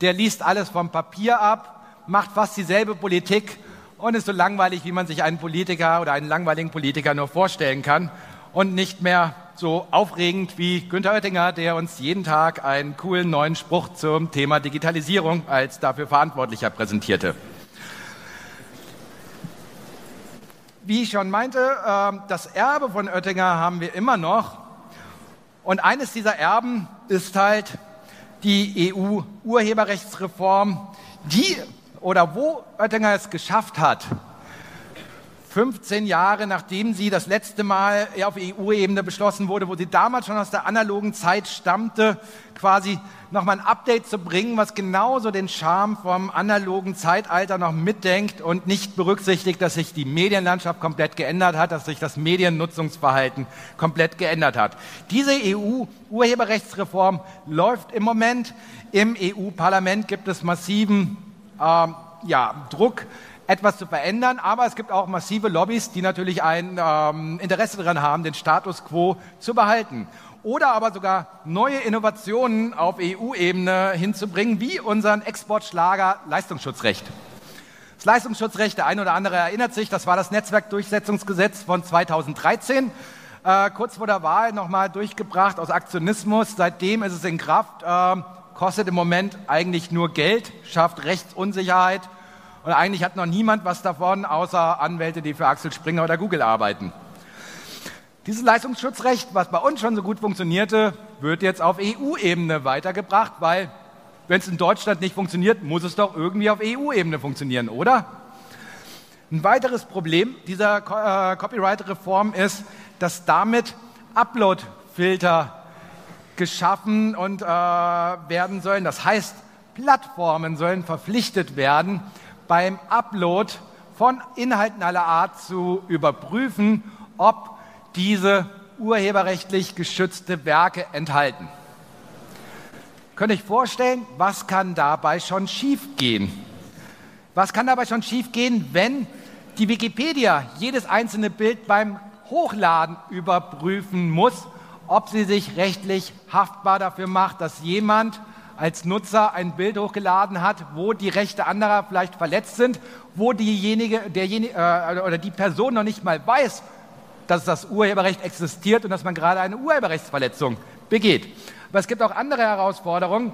der liest alles vom Papier ab, macht fast dieselbe Politik und ist so langweilig, wie man sich einen Politiker oder einen langweiligen Politiker nur vorstellen kann und nicht mehr so aufregend wie Günther Oettinger, der uns jeden Tag einen coolen neuen Spruch zum Thema Digitalisierung als dafür Verantwortlicher präsentierte. Wie ich schon meinte, ähm, das Erbe von Oettinger haben wir immer noch. Und eines dieser Erben ist halt die EU-Urheberrechtsreform, die oder wo Oettinger es geschafft hat, 15 Jahre nachdem sie das letzte Mal auf EU-Ebene beschlossen wurde, wo sie damals schon aus der analogen Zeit stammte, quasi nochmal ein Update zu bringen, was genauso den Charme vom analogen Zeitalter noch mitdenkt und nicht berücksichtigt, dass sich die Medienlandschaft komplett geändert hat, dass sich das Mediennutzungsverhalten komplett geändert hat. Diese EU-Urheberrechtsreform läuft im Moment. Im EU-Parlament gibt es massiven äh, ja, Druck etwas zu verändern. Aber es gibt auch massive Lobbys, die natürlich ein ähm, Interesse daran haben, den Status quo zu behalten. Oder aber sogar neue Innovationen auf EU-Ebene hinzubringen, wie unseren Exportschlager Leistungsschutzrecht. Das Leistungsschutzrecht, der eine oder andere erinnert sich, das war das Netzwerkdurchsetzungsgesetz von 2013. Äh, kurz vor der Wahl nochmal durchgebracht aus Aktionismus. Seitdem ist es in Kraft, äh, kostet im Moment eigentlich nur Geld, schafft Rechtsunsicherheit Und eigentlich hat noch niemand was davon, außer Anwälte, die für Axel Springer oder Google arbeiten. Dieses Leistungsschutzrecht, was bei uns schon so gut funktionierte, wird jetzt auf EU-Ebene weitergebracht, weil wenn es in Deutschland nicht funktioniert, muss es doch irgendwie auf EU-Ebene funktionieren, oder? Ein weiteres Problem dieser äh, Copyright-Reform ist, dass damit Upload-Filter geschaffen und äh, werden sollen. Das heißt, Plattformen sollen verpflichtet werden, beim Upload von Inhalten aller Art zu überprüfen, ob diese urheberrechtlich geschützte Werke enthalten. Könnt ihr euch vorstellen, was kann dabei schon schiefgehen? Was kann dabei schon schiefgehen, wenn die Wikipedia jedes einzelne Bild beim Hochladen überprüfen muss, ob sie sich rechtlich haftbar dafür macht, dass jemand als Nutzer ein Bild hochgeladen hat, wo die Rechte anderer vielleicht verletzt sind, wo diejenige, derjenige, äh, oder die Person noch nicht mal weiß, dass das Urheberrecht existiert und dass man gerade eine Urheberrechtsverletzung begeht. Aber es gibt auch andere Herausforderungen.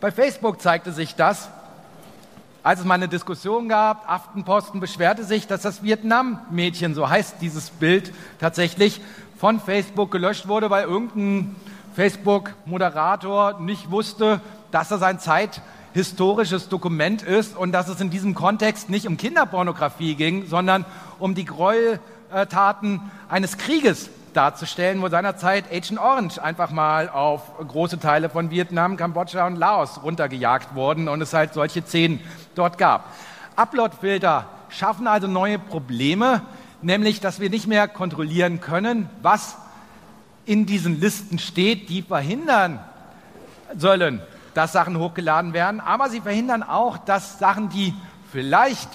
Bei Facebook zeigte sich das, als es mal eine Diskussion gab, Aftenposten beschwerte sich, dass das Vietnam-Mädchen, so heißt dieses Bild tatsächlich, von Facebook gelöscht wurde, weil irgendein Facebook-Moderator nicht wusste, dass das ein zeithistorisches Dokument ist und dass es in diesem Kontext nicht um Kinderpornografie ging, sondern um die Gräueltaten eines Krieges darzustellen, wo seinerzeit Agent Orange einfach mal auf große Teile von Vietnam, Kambodscha und Laos runtergejagt wurden und es halt solche Szenen dort gab. Uploadfilter schaffen also neue Probleme, nämlich dass wir nicht mehr kontrollieren können, was in diesen Listen steht, die verhindern sollen, dass Sachen hochgeladen werden, aber sie verhindern auch, dass Sachen, die vielleicht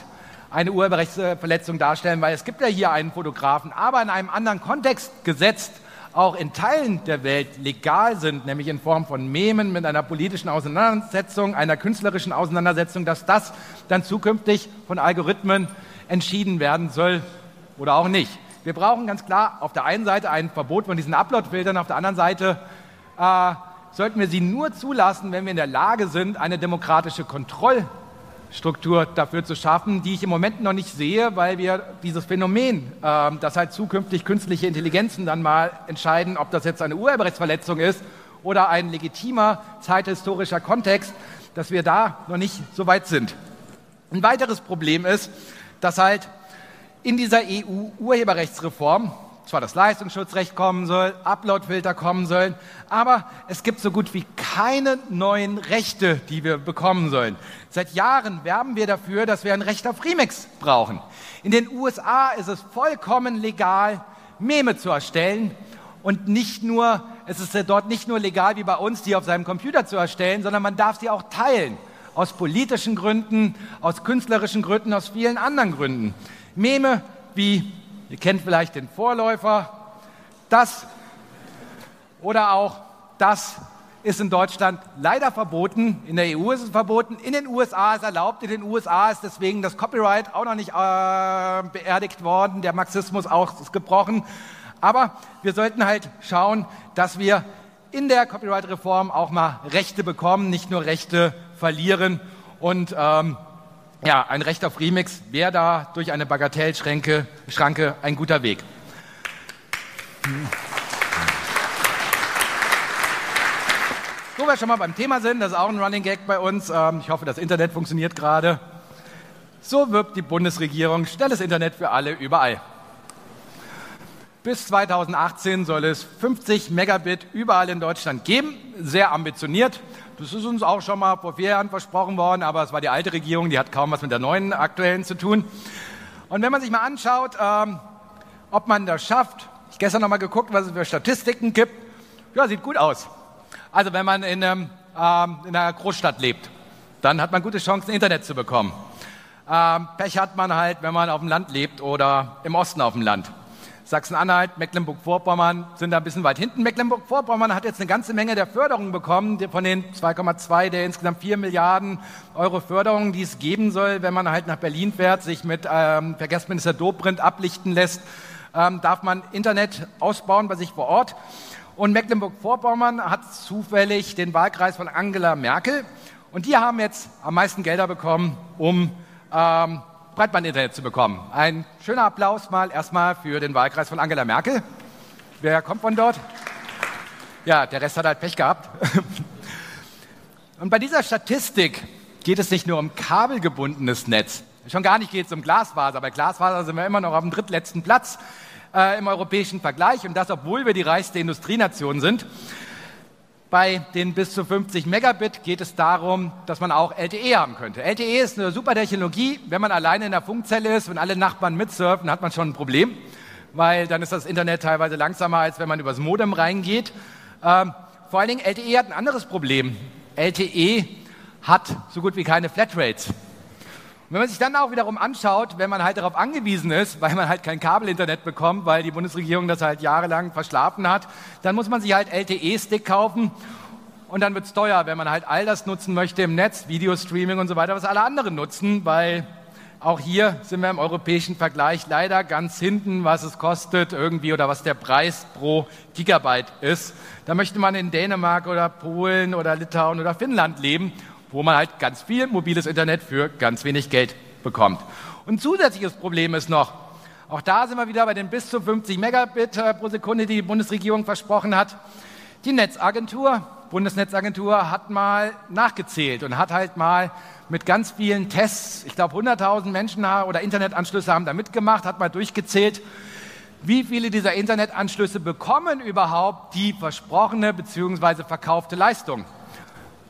eine Urheberrechtsverletzung darstellen, weil es gibt ja hier einen Fotografen, aber in einem anderen Kontext gesetzt, auch in Teilen der Welt legal sind, nämlich in Form von Memen mit einer politischen Auseinandersetzung, einer künstlerischen Auseinandersetzung, dass das dann zukünftig von Algorithmen entschieden werden soll oder auch nicht. Wir brauchen ganz klar auf der einen Seite ein Verbot von diesen Upload-Filtern, auf der anderen Seite äh, sollten wir sie nur zulassen, wenn wir in der Lage sind, eine demokratische Kontrollstruktur dafür zu schaffen, die ich im Moment noch nicht sehe, weil wir dieses Phänomen, äh, dass halt zukünftig künstliche Intelligenzen dann mal entscheiden, ob das jetzt eine Urheberrechtsverletzung ist oder ein legitimer zeithistorischer Kontext, dass wir da noch nicht so weit sind. Ein weiteres Problem ist, dass halt in dieser EU-Urheberrechtsreform zwar das Leistungsschutzrecht kommen soll, Uploadfilter kommen sollen, aber es gibt so gut wie keine neuen Rechte, die wir bekommen sollen. Seit Jahren werben wir dafür, dass wir ein Recht auf Remix brauchen. In den USA ist es vollkommen legal, Meme zu erstellen und nicht nur, es ist dort nicht nur legal wie bei uns, die auf seinem Computer zu erstellen, sondern man darf sie auch teilen. Aus politischen Gründen, aus künstlerischen Gründen, aus vielen anderen Gründen. Meme wie, ihr kennt vielleicht den Vorläufer, das oder auch das ist in Deutschland leider verboten. In der EU ist es verboten. In den USA ist erlaubt. In den USA ist deswegen das Copyright auch noch nicht äh, beerdigt worden. Der Marxismus auch ist gebrochen. Aber wir sollten halt schauen, dass wir in der Copyright-Reform auch mal Rechte bekommen, nicht nur Rechte verlieren. Und ähm, ja, ein Recht auf Remix wäre da durch eine Bagatellschranke Schranke ein guter Weg. Wo wir schon mal beim Thema sind, das ist auch ein Running Gag bei uns. Ähm, ich hoffe, das Internet funktioniert gerade. So wirbt die Bundesregierung schnelles Internet für alle überall. Bis 2018 soll es 50 Megabit überall in Deutschland geben. Sehr ambitioniert. Das ist uns auch schon mal vor vier Jahren versprochen worden, aber es war die alte Regierung, die hat kaum was mit der neuen aktuellen zu tun. Und wenn man sich mal anschaut, ähm, ob man das schafft, ich habe gestern noch mal geguckt, was es für Statistiken gibt, ja, sieht gut aus. Also wenn man in, einem, ähm, in einer Großstadt lebt, dann hat man gute Chancen, Internet zu bekommen. Ähm, Pech hat man halt, wenn man auf dem Land lebt oder im Osten auf dem Land. Sachsen-Anhalt, Mecklenburg-Vorpommern sind da ein bisschen weit hinten. Mecklenburg-Vorpommern hat jetzt eine ganze Menge der Förderungen bekommen, von den 2,2 der insgesamt 4 Milliarden Euro Förderungen, die es geben soll, wenn man halt nach Berlin fährt, sich mit ähm, Verkehrsminister Dobrindt ablichten lässt, ähm, darf man Internet ausbauen bei sich vor Ort. Und Mecklenburg-Vorpommern hat zufällig den Wahlkreis von Angela Merkel. Und die haben jetzt am meisten Gelder bekommen, um ähm, Breitbandinternet zu bekommen. Ein schöner Applaus mal erstmal für den Wahlkreis von Angela Merkel. Wer kommt von dort? Ja, der Rest hat halt Pech gehabt. Und bei dieser Statistik geht es nicht nur um kabelgebundenes Netz. Schon gar nicht geht es um Glasfaser. Bei Glasfaser sind wir immer noch auf dem drittletzten Platz äh, im europäischen Vergleich. Und das, obwohl wir die reichste Industrienation sind. Bei den bis zu 50 Megabit geht es darum, dass man auch LTE haben könnte. LTE ist eine super Technologie. Wenn man alleine in der Funkzelle ist und alle Nachbarn mitsurfen, hat man schon ein Problem, weil dann ist das Internet teilweise langsamer, als wenn man übers Modem reingeht. Ähm, vor allen Dingen LTE hat ein anderes Problem. LTE hat so gut wie keine Flatrates. Wenn man sich dann auch wiederum anschaut, wenn man halt darauf angewiesen ist, weil man halt kein Kabelinternet bekommt, weil die Bundesregierung das halt jahrelang verschlafen hat, dann muss man sich halt LTE-Stick kaufen und dann wird es teuer, wenn man halt all das nutzen möchte im Netz, Videostreaming und so weiter, was alle anderen nutzen, weil auch hier sind wir im europäischen Vergleich leider ganz hinten, was es kostet irgendwie oder was der Preis pro Gigabyte ist. Da möchte man in Dänemark oder Polen oder Litauen oder Finnland leben, wo man halt ganz viel mobiles Internet für ganz wenig Geld bekommt. Und zusätzliches Problem ist noch, auch da sind wir wieder bei den bis zu 50 Megabit äh, pro Sekunde, die die Bundesregierung versprochen hat. Die Netzagentur, Bundesnetzagentur hat mal nachgezählt und hat halt mal mit ganz vielen Tests, ich glaube 100.000 Menschen oder Internetanschlüsse haben da mitgemacht, hat mal durchgezählt, wie viele dieser Internetanschlüsse bekommen überhaupt die versprochene bzw. verkaufte Leistung.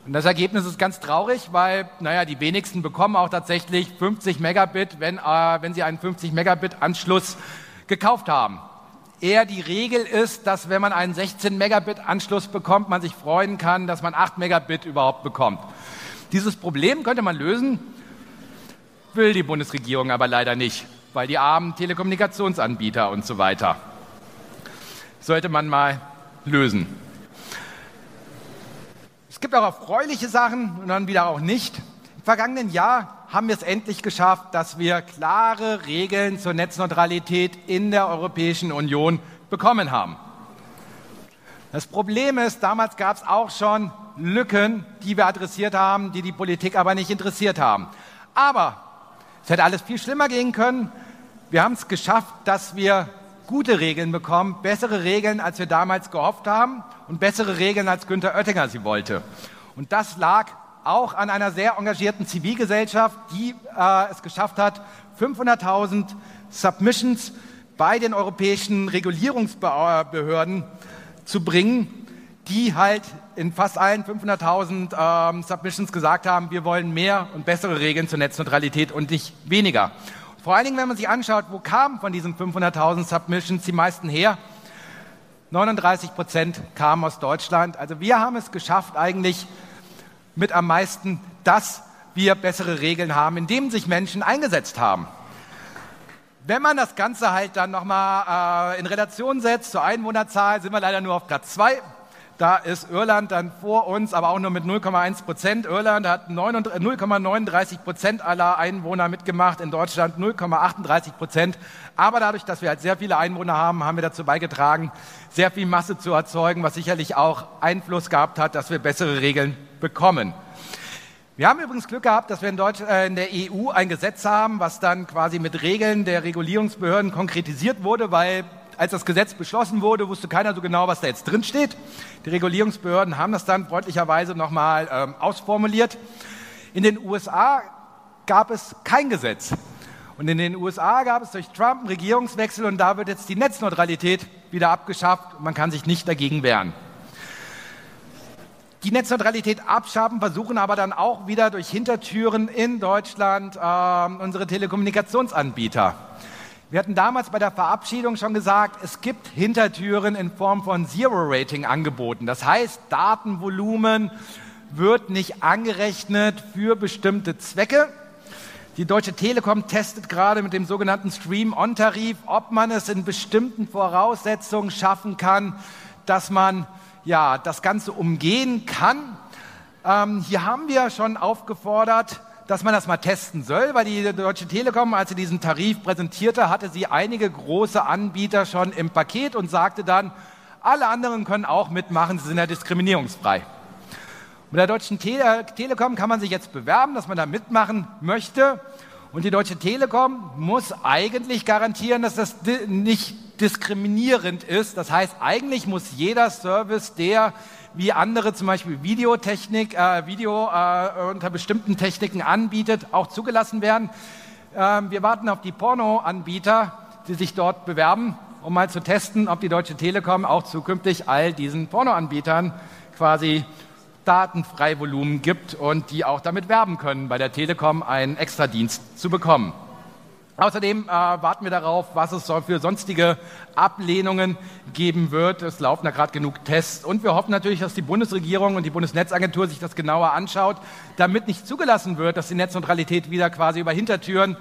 Und das Ergebnis ist ganz traurig, weil, naja, die wenigsten bekommen auch tatsächlich 50 Megabit, wenn, äh, wenn sie einen 50 Megabit Anschluss gekauft haben. Eher die Regel ist, dass wenn man einen 16 Megabit Anschluss bekommt, man sich freuen kann, dass man 8 Megabit überhaupt bekommt. Dieses Problem könnte man lösen, will die Bundesregierung aber leider nicht, weil die armen Telekommunikationsanbieter und so weiter sollte man mal lösen. Es gibt auch erfreuliche Sachen und dann wieder auch nicht. Im vergangenen Jahr haben wir es endlich geschafft, dass wir klare Regeln zur Netzneutralität in der Europäischen Union bekommen haben. Das Problem ist, damals gab es auch schon Lücken, die wir adressiert haben, die die Politik aber nicht interessiert haben. Aber es hätte alles viel schlimmer gehen können. Wir haben es geschafft, dass wir gute Regeln bekommen, bessere Regeln, als wir damals gehofft haben und bessere Regeln, als Günther Oettinger sie wollte. Und das lag auch an einer sehr engagierten Zivilgesellschaft, die äh, es geschafft hat, 500.000 Submissions bei den europäischen Regulierungsbehörden zu bringen, die halt in fast allen 500.000 ähm, Submissions gesagt haben, wir wollen mehr und bessere Regeln zur Netzneutralität und nicht weniger. Vor allen Dingen, wenn man sich anschaut, wo kamen von diesen 500.000 Submissions die meisten her? 39 Prozent kamen aus Deutschland. Also wir haben es geschafft, eigentlich mit am meisten, dass wir bessere Regeln haben, indem sich Menschen eingesetzt haben. Wenn man das Ganze halt dann nochmal äh, in Relation setzt zur Einwohnerzahl, sind wir leider nur auf Platz zwei. Da ist Irland dann vor uns, aber auch nur mit 0,1 Prozent. Irland hat 0,39 Prozent aller Einwohner mitgemacht, in Deutschland 0,38 Prozent. Aber dadurch, dass wir halt sehr viele Einwohner haben, haben wir dazu beigetragen, sehr viel Masse zu erzeugen, was sicherlich auch Einfluss gehabt hat, dass wir bessere Regeln bekommen. Wir haben übrigens Glück gehabt, dass wir in, Deutsch, äh, in der EU ein Gesetz haben, was dann quasi mit Regeln der Regulierungsbehörden konkretisiert wurde, weil als das Gesetz beschlossen wurde, wusste keiner so genau, was da jetzt drin steht. Die Regulierungsbehörden haben das dann freundlicherweise nochmal ähm, ausformuliert. In den USA gab es kein Gesetz. Und in den USA gab es durch Trump einen Regierungswechsel und da wird jetzt die Netzneutralität wieder abgeschafft. Man kann sich nicht dagegen wehren. Die Netzneutralität abschaffen, versuchen aber dann auch wieder durch Hintertüren in Deutschland äh, unsere Telekommunikationsanbieter. Wir hatten damals bei der Verabschiedung schon gesagt, es gibt Hintertüren in Form von Zero-Rating angeboten. Das heißt, Datenvolumen wird nicht angerechnet für bestimmte Zwecke. Die Deutsche Telekom testet gerade mit dem sogenannten Stream-On-Tarif, ob man es in bestimmten Voraussetzungen schaffen kann, dass man ja, das Ganze umgehen kann. Ähm, hier haben wir schon aufgefordert, dass man das mal testen soll, weil die Deutsche Telekom, als sie diesen Tarif präsentierte, hatte sie einige große Anbieter schon im Paket und sagte dann, alle anderen können auch mitmachen, sie sind ja diskriminierungsfrei. Mit der Deutschen Tele Telekom kann man sich jetzt bewerben, dass man da mitmachen möchte. Und die Deutsche Telekom muss eigentlich garantieren, dass das nicht diskriminierend ist. Das heißt, eigentlich muss jeder Service, der wie andere zum Beispiel Videotechnik, äh, Video äh, unter bestimmten Techniken anbietet, auch zugelassen werden. Ähm, wir warten auf die Pornoanbieter, die sich dort bewerben, um mal zu testen, ob die Deutsche Telekom auch zukünftig all diesen Pornoanbietern quasi Datenfreivolumen gibt und die auch damit werben können, bei der Telekom einen Extradienst zu bekommen. Außerdem äh, warten wir darauf, was es für sonstige Ablehnungen geben wird. Es laufen da gerade genug Tests. Und wir hoffen natürlich, dass die Bundesregierung und die Bundesnetzagentur sich das genauer anschaut, damit nicht zugelassen wird, dass die Netzneutralität wieder quasi über Hintertüren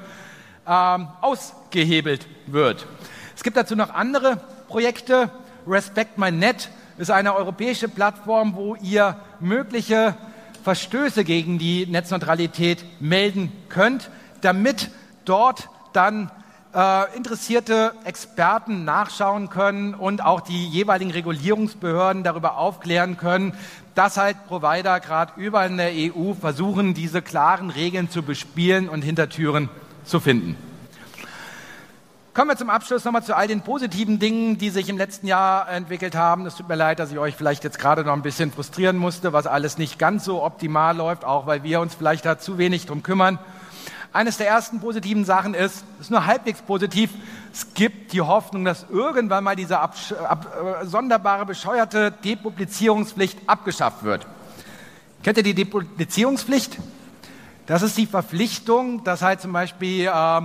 ähm, ausgehebelt wird. Es gibt dazu noch andere Projekte. Respect My Net ist eine europäische Plattform, wo ihr mögliche Verstöße gegen die Netzneutralität melden könnt, damit dort dann äh, interessierte Experten nachschauen können und auch die jeweiligen Regulierungsbehörden darüber aufklären können, dass halt Provider gerade überall in der EU versuchen, diese klaren Regeln zu bespielen und Hintertüren zu finden. Kommen wir zum Abschluss nochmal zu all den positiven Dingen, die sich im letzten Jahr entwickelt haben. Es tut mir leid, dass ich euch vielleicht jetzt gerade noch ein bisschen frustrieren musste, was alles nicht ganz so optimal läuft, auch weil wir uns vielleicht da zu wenig drum kümmern. Eines der ersten positiven Sachen ist, ist nur halbwegs positiv, es gibt die Hoffnung, dass irgendwann mal diese ab, äh, sonderbare, bescheuerte Depublizierungspflicht abgeschafft wird. Kennt ihr die Depublizierungspflicht? Das ist die Verpflichtung, dass halt zum Beispiel äh,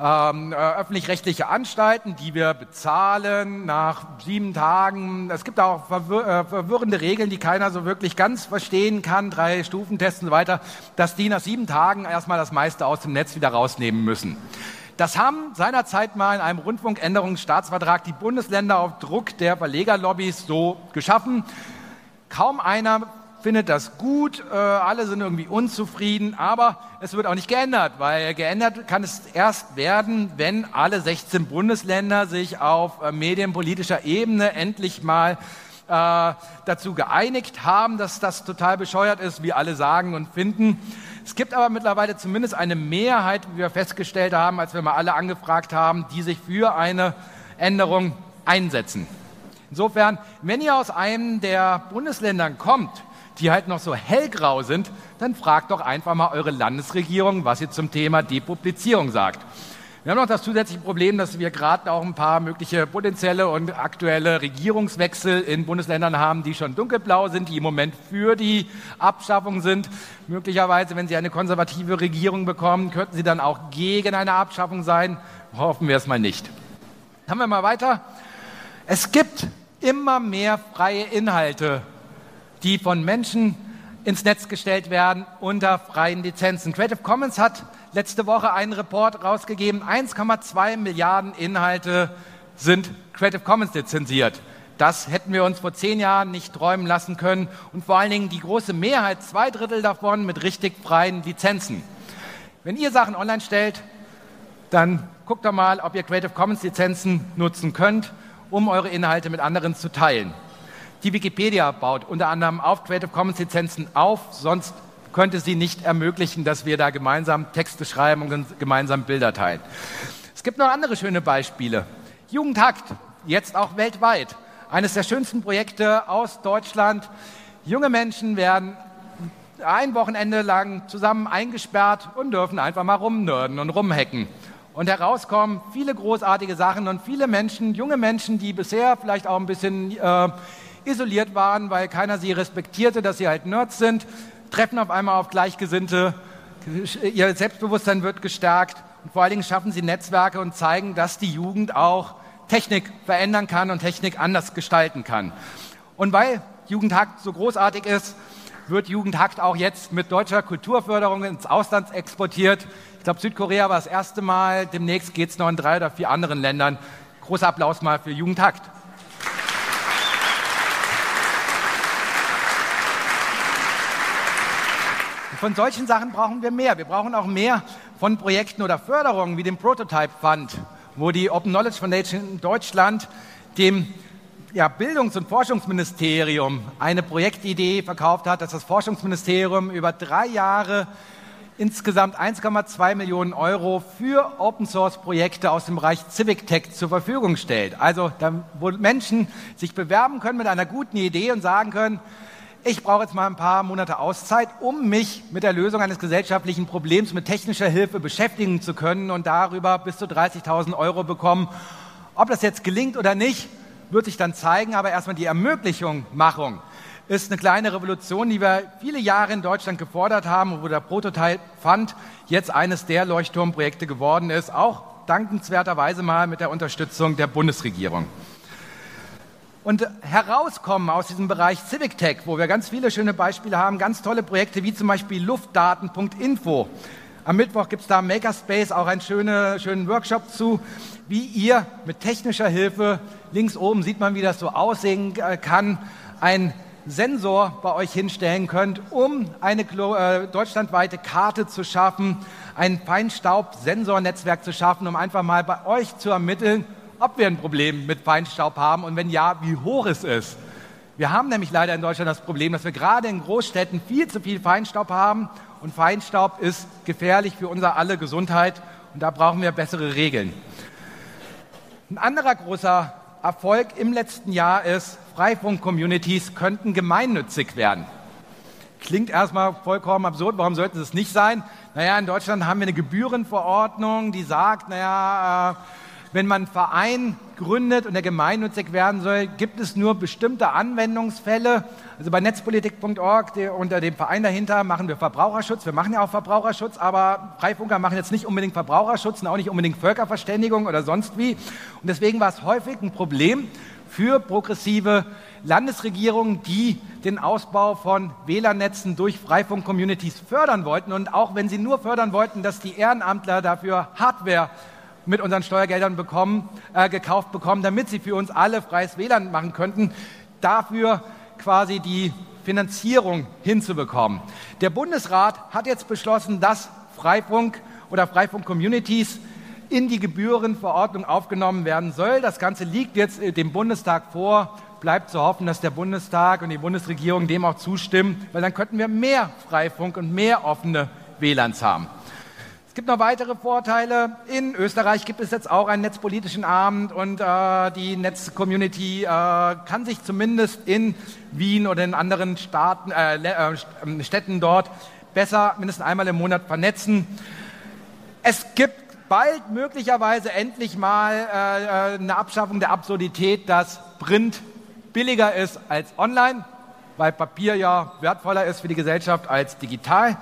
ähm, äh, öffentlich-rechtliche Anstalten, die wir bezahlen nach sieben Tagen. Es gibt auch verwir äh, verwirrende Regeln, die keiner so wirklich ganz verstehen kann, drei Stufentests und so weiter, dass die nach sieben Tagen erstmal das meiste aus dem Netz wieder rausnehmen müssen. Das haben seinerzeit mal in einem Rundfunkänderungsstaatsvertrag die Bundesländer auf Druck der Verlegerlobbys so geschaffen. Kaum einer findet das gut, äh, alle sind irgendwie unzufrieden, aber es wird auch nicht geändert, weil geändert kann es erst werden, wenn alle 16 Bundesländer sich auf äh, medienpolitischer Ebene endlich mal äh, dazu geeinigt haben, dass das total bescheuert ist, wie alle sagen und finden. Es gibt aber mittlerweile zumindest eine Mehrheit, wie wir festgestellt haben, als wir mal alle angefragt haben, die sich für eine Änderung einsetzen. Insofern, wenn ihr aus einem der Bundesländern kommt, die halt noch so hellgrau sind, dann fragt doch einfach mal eure Landesregierung, was sie zum Thema Depublizierung sagt. Wir haben noch das zusätzliche Problem, dass wir gerade auch ein paar mögliche potenzielle und aktuelle Regierungswechsel in Bundesländern haben, die schon dunkelblau sind, die im Moment für die Abschaffung sind. Möglicherweise, wenn sie eine konservative Regierung bekommen, könnten sie dann auch gegen eine Abschaffung sein. Hoffen wir es mal nicht. Haben wir mal weiter. Es gibt immer mehr freie Inhalte die von Menschen ins Netz gestellt werden unter freien Lizenzen. Creative Commons hat letzte Woche einen Report rausgegeben, 1,2 Milliarden Inhalte sind Creative Commons lizenziert. Das hätten wir uns vor zehn Jahren nicht träumen lassen können und vor allen Dingen die große Mehrheit, zwei Drittel davon mit richtig freien Lizenzen. Wenn ihr Sachen online stellt, dann guckt doch mal, ob ihr Creative Commons Lizenzen nutzen könnt, um eure Inhalte mit anderen zu teilen. Die Wikipedia baut unter anderem auf Creative Commons Lizenzen auf, sonst könnte sie nicht ermöglichen, dass wir da gemeinsam Texte schreiben und gemeinsam Bilder teilen. Es gibt noch andere schöne Beispiele. Jugendhakt, jetzt auch weltweit. Eines der schönsten Projekte aus Deutschland. Junge Menschen werden ein Wochenende lang zusammen eingesperrt und dürfen einfach mal rumnörden und rumhacken. Und herauskommen viele großartige Sachen und viele Menschen, junge Menschen, die bisher vielleicht auch ein bisschen äh, isoliert waren, weil keiner sie respektierte, dass sie halt Nerds sind, treffen auf einmal auf Gleichgesinnte, ihr Selbstbewusstsein wird gestärkt und vor allen Dingen schaffen sie Netzwerke und zeigen, dass die Jugend auch Technik verändern kann und Technik anders gestalten kann. Und weil Jugendhakt so großartig ist, wird Jugendhakt auch jetzt mit deutscher Kulturförderung ins Ausland exportiert. Ich glaube, Südkorea war das erste Mal, demnächst geht es noch in drei oder vier anderen Ländern. Großer Applaus mal für Jugendhakt. Von solchen Sachen brauchen wir mehr. Wir brauchen auch mehr von Projekten oder Förderungen wie dem Prototype Fund, wo die Open Knowledge Foundation in Deutschland dem ja, Bildungs- und Forschungsministerium eine Projektidee verkauft hat, dass das Forschungsministerium über drei Jahre insgesamt 1,2 Millionen Euro für Open-Source-Projekte aus dem Bereich Civic Tech zur Verfügung stellt. Also wo Menschen sich bewerben können mit einer guten Idee und sagen können, ich brauche jetzt mal ein paar Monate Auszeit, um mich mit der Lösung eines gesellschaftlichen Problems mit technischer Hilfe beschäftigen zu können und darüber bis zu 30.000 Euro bekommen. Ob das jetzt gelingt oder nicht, wird sich dann zeigen, aber erstmal die Ermöglichung, Machung ist eine kleine Revolution, die wir viele Jahre in Deutschland gefordert haben wo der Prototyp Fund jetzt eines der Leuchtturmprojekte geworden ist, auch dankenswerterweise mal mit der Unterstützung der Bundesregierung. Und herauskommen aus diesem Bereich Civic Tech, wo wir ganz viele schöne Beispiele haben, ganz tolle Projekte wie zum Beispiel Luftdaten.info. Am Mittwoch gibt es da im Makerspace auch einen schönen, schönen Workshop zu, wie ihr mit technischer Hilfe, links oben sieht man, wie das so aussehen kann, ein Sensor bei euch hinstellen könnt, um eine äh, deutschlandweite Karte zu schaffen, ein Feinstaub-Sensornetzwerk zu schaffen, um einfach mal bei euch zu ermitteln, ob wir ein Problem mit Feinstaub haben und wenn ja, wie hoch es ist. Wir haben nämlich leider in Deutschland das Problem, dass wir gerade in Großstädten viel zu viel Feinstaub haben und Feinstaub ist gefährlich für unser alle Gesundheit und da brauchen wir bessere Regeln. Ein anderer großer Erfolg im letzten Jahr ist, Freifunk-Communities könnten gemeinnützig werden. Klingt erstmal vollkommen absurd, warum sollten es nicht sein? Naja, in Deutschland haben wir eine Gebührenverordnung, die sagt, naja, äh, wenn man einen Verein gründet und er gemeinnützig werden soll, gibt es nur bestimmte Anwendungsfälle. Also bei netzpolitik.org, unter dem Verein dahinter, machen wir Verbraucherschutz. Wir machen ja auch Verbraucherschutz, aber Freifunker machen jetzt nicht unbedingt Verbraucherschutz und auch nicht unbedingt Völkerverständigung oder sonst wie. Und deswegen war es häufig ein Problem für progressive Landesregierungen, die den Ausbau von WLAN-Netzen durch Freifunk-Communities fördern wollten. Und auch wenn sie nur fördern wollten, dass die Ehrenamtler dafür Hardware mit unseren Steuergeldern bekommen, äh, gekauft bekommen, damit sie für uns alle freies WLAN machen könnten, dafür quasi die Finanzierung hinzubekommen. Der Bundesrat hat jetzt beschlossen, dass Freifunk oder Freifunk-Communities in die Gebührenverordnung aufgenommen werden soll. Das Ganze liegt jetzt äh, dem Bundestag vor. Bleibt zu hoffen, dass der Bundestag und die Bundesregierung dem auch zustimmen, weil dann könnten wir mehr Freifunk und mehr offene WLANs haben. Es gibt noch weitere Vorteile. In Österreich gibt es jetzt auch einen netzpolitischen Abend und äh, die Netzcommunity äh, kann sich zumindest in Wien oder in anderen Staaten, äh, äh ähm, Städten dort besser mindestens einmal im Monat vernetzen. Es gibt bald möglicherweise endlich mal äh, äh, eine Abschaffung der Absurdität, dass Print billiger ist als online, weil Papier ja wertvoller ist für die Gesellschaft als digital.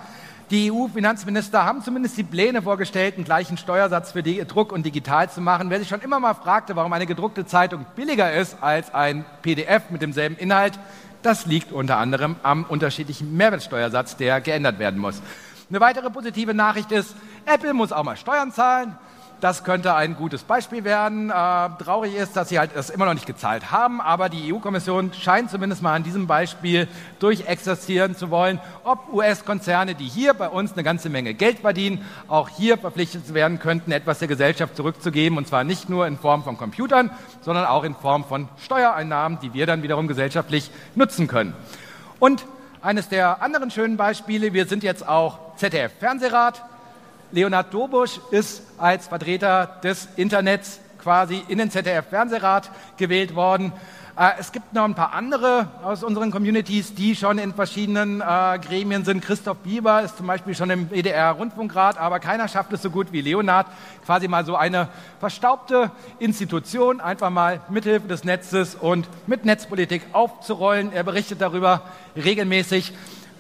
Die EU-Finanzminister haben zumindest die Pläne vorgestellt, einen gleichen Steuersatz für Druck und digital zu machen. Wer sich schon immer mal fragte, warum eine gedruckte Zeitung billiger ist als ein PDF mit demselben Inhalt, das liegt unter anderem am unterschiedlichen Mehrwertsteuersatz, der geändert werden muss. Eine weitere positive Nachricht ist, Apple muss auch mal Steuern zahlen. Das könnte ein gutes Beispiel werden. Äh, traurig ist, dass sie halt das immer noch nicht gezahlt haben, aber die EU-Kommission scheint zumindest mal an diesem Beispiel durchexerzieren zu wollen, ob US-Konzerne, die hier bei uns eine ganze Menge Geld verdienen, auch hier verpflichtet werden könnten, etwas der Gesellschaft zurückzugeben, und zwar nicht nur in Form von Computern, sondern auch in Form von Steuereinnahmen, die wir dann wiederum gesellschaftlich nutzen können. Und eines der anderen schönen Beispiele, wir sind jetzt auch ZDF-Fernsehrat. Leonhard Dobusch ist als Vertreter des Internets quasi in den ZDF-Fernsehrat gewählt worden. Äh, es gibt noch ein paar andere aus unseren Communities, die schon in verschiedenen äh, Gremien sind. Christoph Bieber ist zum Beispiel schon im EDR-Rundfunkrat, aber keiner schafft es so gut wie Leonhard, quasi mal so eine verstaubte Institution einfach mal mithilfe des Netzes und mit Netzpolitik aufzurollen. Er berichtet darüber regelmäßig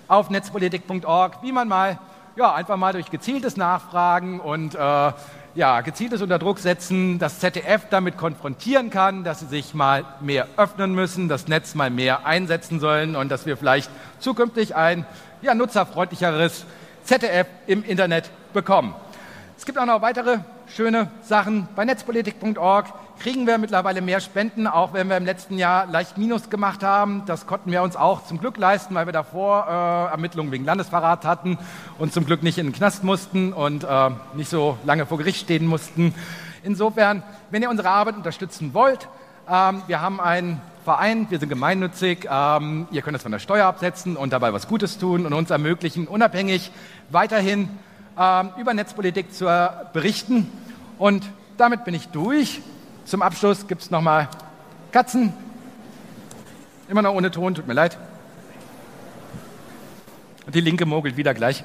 auf netzpolitik.org, wie man mal ja, einfach mal durch gezieltes Nachfragen und äh, ja, gezieltes Unterdruck setzen, das ZDF damit konfrontieren kann, dass sie sich mal mehr öffnen müssen, das Netz mal mehr einsetzen sollen und dass wir vielleicht zukünftig ein ja, nutzerfreundlicheres ZDF im Internet bekommen. Es gibt auch noch weitere schöne Sachen. Bei netzpolitik.org kriegen wir mittlerweile mehr Spenden, auch wenn wir im letzten Jahr leicht Minus gemacht haben. Das konnten wir uns auch zum Glück leisten, weil wir davor äh, Ermittlungen wegen Landesverrat hatten und zum Glück nicht in den Knast mussten und äh, nicht so lange vor Gericht stehen mussten. Insofern, wenn ihr unsere Arbeit unterstützen wollt, ähm, wir haben einen Verein, wir sind gemeinnützig, ähm, ihr könnt es von der Steuer absetzen und dabei was Gutes tun und uns ermöglichen, unabhängig weiterhin ähm, über Netzpolitik zu berichten. Und damit bin ich durch. Zum Abschluss gibt es nochmal Katzen. Immer noch ohne Ton, tut mir leid. Und die linke mogelt wieder gleich.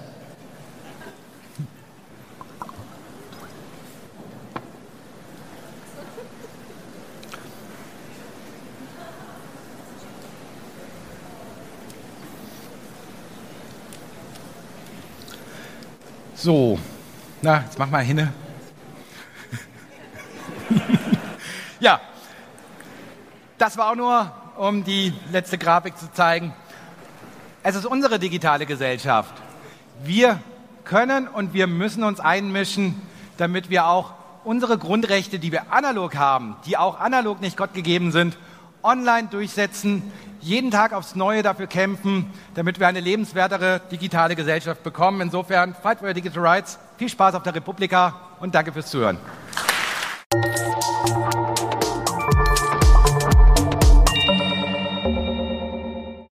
So, na, jetzt mach mal hin. ja, das war auch nur, um die letzte Grafik zu zeigen. Es ist unsere digitale Gesellschaft. Wir können und wir müssen uns einmischen, damit wir auch unsere Grundrechte, die wir analog haben, die auch analog nicht Gott gegeben sind, online durchsetzen, jeden Tag aufs Neue dafür kämpfen, damit wir eine lebenswertere digitale Gesellschaft bekommen. Insofern, Fight for Digital Rights, viel Spaß auf der Republika und danke fürs Zuhören.